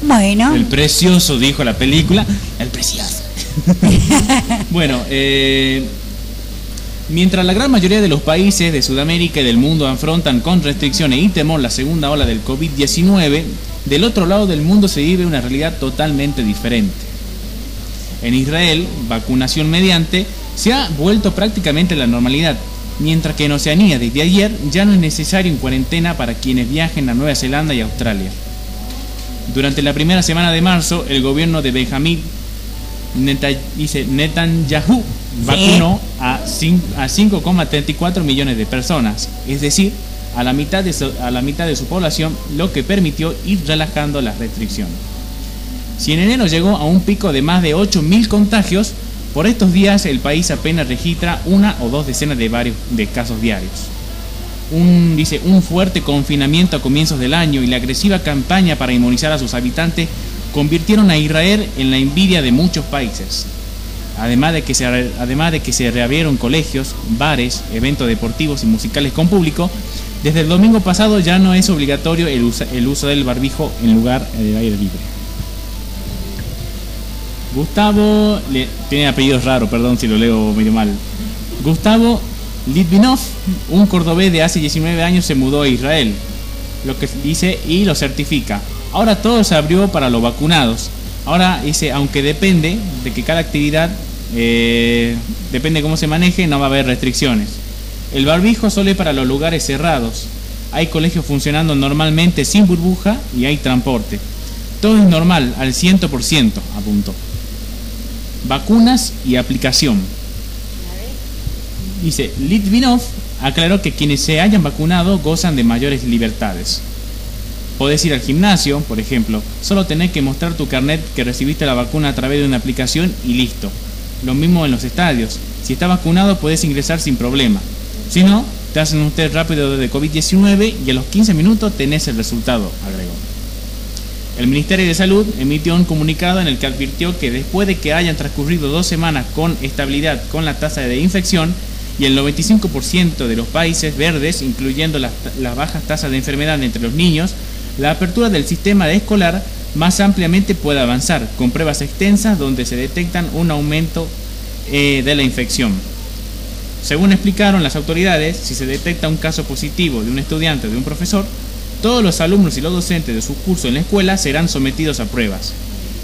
Bueno, El precioso, dijo la película. El precioso. [laughs] bueno, eh, mientras la gran mayoría de los países de Sudamérica y del mundo afrontan con restricciones y temor la segunda ola del COVID-19, del otro lado del mundo se vive una realidad totalmente diferente. En Israel, vacunación mediante se ha vuelto prácticamente la normalidad, mientras que en Oceanía desde ayer ya no es necesario en cuarentena para quienes viajen a Nueva Zelanda y Australia. Durante la primera semana de marzo, el gobierno de Benjamín Netanyahu vacunó a cin- a 5,34 millones de personas, es decir, a la mitad de su población, lo que permitió ir relajando las restricciones. Si en enero llegó a un pico de más de 8.000 contagios, por estos días el país apenas registra una o dos decenas de, casos diarios. Un, dice, un fuerte confinamiento a comienzos del año y la agresiva campaña para inmunizar a sus habitantes convirtieron a Israel en la envidia de muchos países. Además de, que se, además de que se reabrieron colegios, bares, eventos deportivos y musicales con público, desde el domingo pasado ya no es obligatorio el, usa- el uso del barbijo en lugar del aire libre. Gustavo, tiene apellidos raros, perdón si lo leo medio mal. Gustavo Litvinov, un cordobés de hace 19 años, se mudó a Israel, lo que dice y lo certifica. Ahora todo se abrió para los vacunados. Ahora dice, aunque depende de que cada actividad, eh, depende cómo se maneje, no va a haber restricciones. El barbijo solo es para los lugares cerrados. Hay colegios funcionando normalmente sin burbuja y hay transporte. Todo es normal, al 100%, apuntó. Vacunas y aplicación. Dice, Litvinov aclaró que quienes se hayan vacunado gozan de mayores libertades. Podés ir al gimnasio, por ejemplo, solo tenés que mostrar tu carnet que recibiste la vacuna a través de una aplicación y listo. Lo mismo en los estadios. Si estás vacunado podés ingresar sin problema. Si no, te hacen un test rápido de COVID-19 y a los 15 minutos tenés el resultado, agregó. El Ministerio de Salud emitió un comunicado en el que advirtió que después de que hayan transcurrido dos semanas con estabilidad con la tasa de infección y el 95% de los países verdes, incluyendo las, bajas tasas de enfermedad entre los niños, la apertura del sistema escolar más ampliamente puede avanzar, con pruebas extensas donde se detectan un aumento eh, de la infección. Según explicaron las autoridades, si se detecta un caso positivo de un estudiante o de un profesor, todos los alumnos y los docentes de su curso en la escuela serán sometidos a pruebas.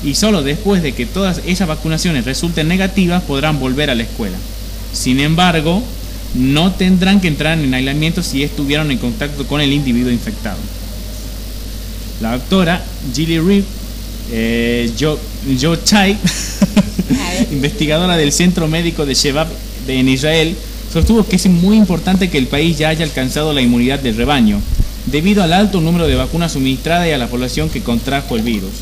Y solo después de que todas esas vacunaciones resulten negativas podrán volver a la escuela. Sin embargo, no tendrán que entrar en aislamiento si estuvieron en contacto con el individuo infectado. La doctora Gilly Reed, eh, Jo, Jo Chai, [laughs] investigadora del Centro Médico de Shebab en Israel, sostuvo que es muy importante que el país ya haya alcanzado la inmunidad del rebaño, debido al alto número de vacunas suministradas y a la población que contrajo el virus.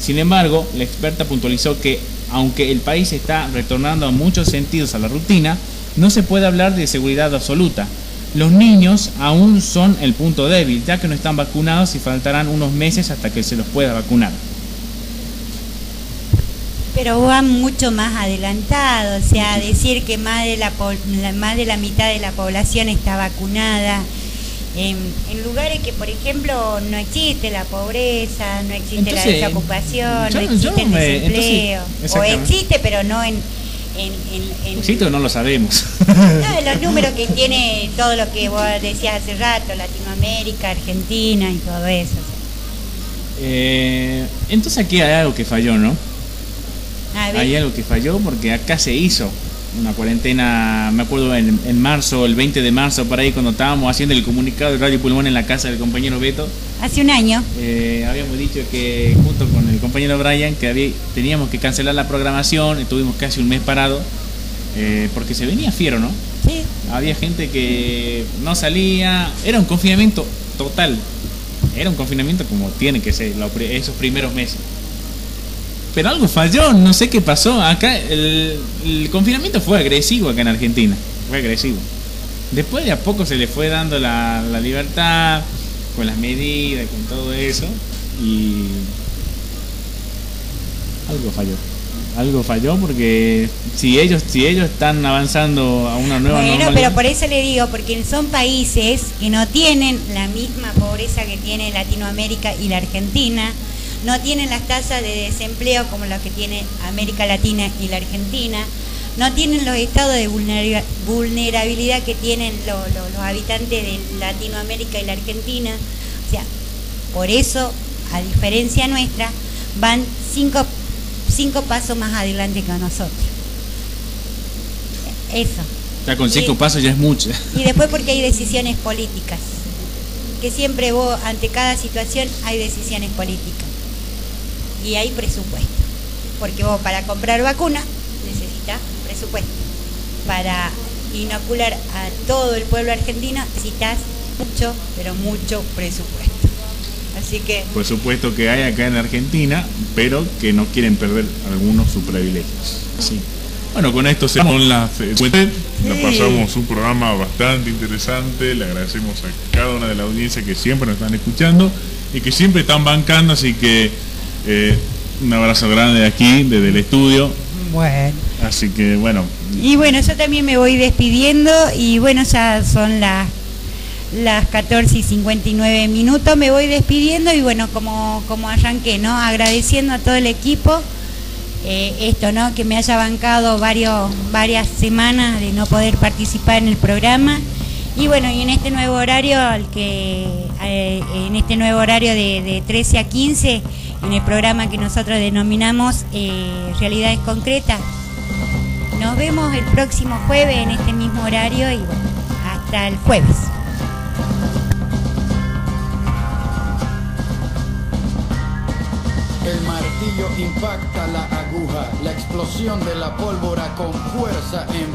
Sin embargo, la experta puntualizó que, aunque el país está retornando a muchos sentidos a la rutina, no se puede hablar de seguridad absoluta. Los niños aún son el punto débil, ya que no están vacunados y faltarán unos meses hasta que se los pueda vacunar. pero van mucho más adelantados, o sea, decir que más de la- más de la mitad de la población está vacunada. En, en lugares que, por ejemplo, no existe la pobreza, no existe la desocupación, yo- no existe el desempleo. entonces, o existe, pero no en, en, en- ¿Existe o no lo sabemos? [laughs] no, los números que tiene todo lo que vos decías hace rato, Latinoamérica, Argentina y todo eso. Eh, entonces aquí hay algo que falló, ¿no? Hay algo que falló porque acá se hizo una cuarentena, me acuerdo en, en marzo, el 20 de marzo, por ahí cuando estábamos haciendo el comunicado de Radio Pulmón en la casa del compañero Beto, hace un año. eh, habíamos dicho que junto con el compañero Brian que había- teníamos que cancelar la programación, estuvimos casi un mes parado, eh, porque se venía fiero, ¿no? Sí. Había gente que no salía, era un confinamiento total, era un confinamiento como tiene que ser los esos primeros meses. Pero algo falló, no sé qué pasó. Acá el, el confinamiento fue agresivo acá en Argentina, fue agresivo. Después de a poco se le fue dando la, la libertad, con las medidas, con todo eso, y algo falló. Algo falló porque si ellos si ellos están avanzando a una nueva Bueno, normalidad- pero por eso le digo, porque son países que no tienen la misma pobreza que tiene Latinoamérica y la Argentina, no tienen las tasas de desempleo como las que tiene América Latina y la Argentina, no tienen los estados de vulnera- vulnerabilidad que tienen lo- lo- los habitantes de Latinoamérica y la Argentina. O sea, por eso, a diferencia nuestra, van cinco, cinco pasos más adelante que nosotros. Eso. ya con cinco y- pasos ya es mucho. y después porque hay decisiones políticas. Que siempre vos, ante cada situación, hay decisiones políticas. Y hay presupuesto. Porque vos para comprar vacuna necesitas presupuesto. Para inocular a todo el pueblo argentino necesitas mucho, pero mucho presupuesto. Así que Por supuesto que hay acá en Argentina, pero que no quieren perder algunos sus privilegios. Sí. Bueno, con esto se Con la fe- la Sí. pasamos un programa bastante interesante. Le agradecemos a cada una de la audiencia que siempre nos están escuchando y que siempre están bancando. Así que eh, un abrazo grande de aquí, desde el estudio. bueno. Así que bueno, Y bueno, yo también me voy despidiendo y bueno, ya son las las 14 y 59 minutos, me voy despidiendo y bueno, como, como arranqué, ¿no? Agradeciendo a todo el equipo eh, esto, ¿no? Que me haya bancado varios, varias semanas de no poder participar en el programa. Y bueno, y en este nuevo horario, al que, eh, en este nuevo horario de, de 13 a 15, en el programa que nosotros denominamos eh, Realidades Concretas, nos vemos el próximo jueves en este mismo horario y bueno, hasta el jueves. El martillo impacta la aguja, la explosión de la pólvora con fuerza en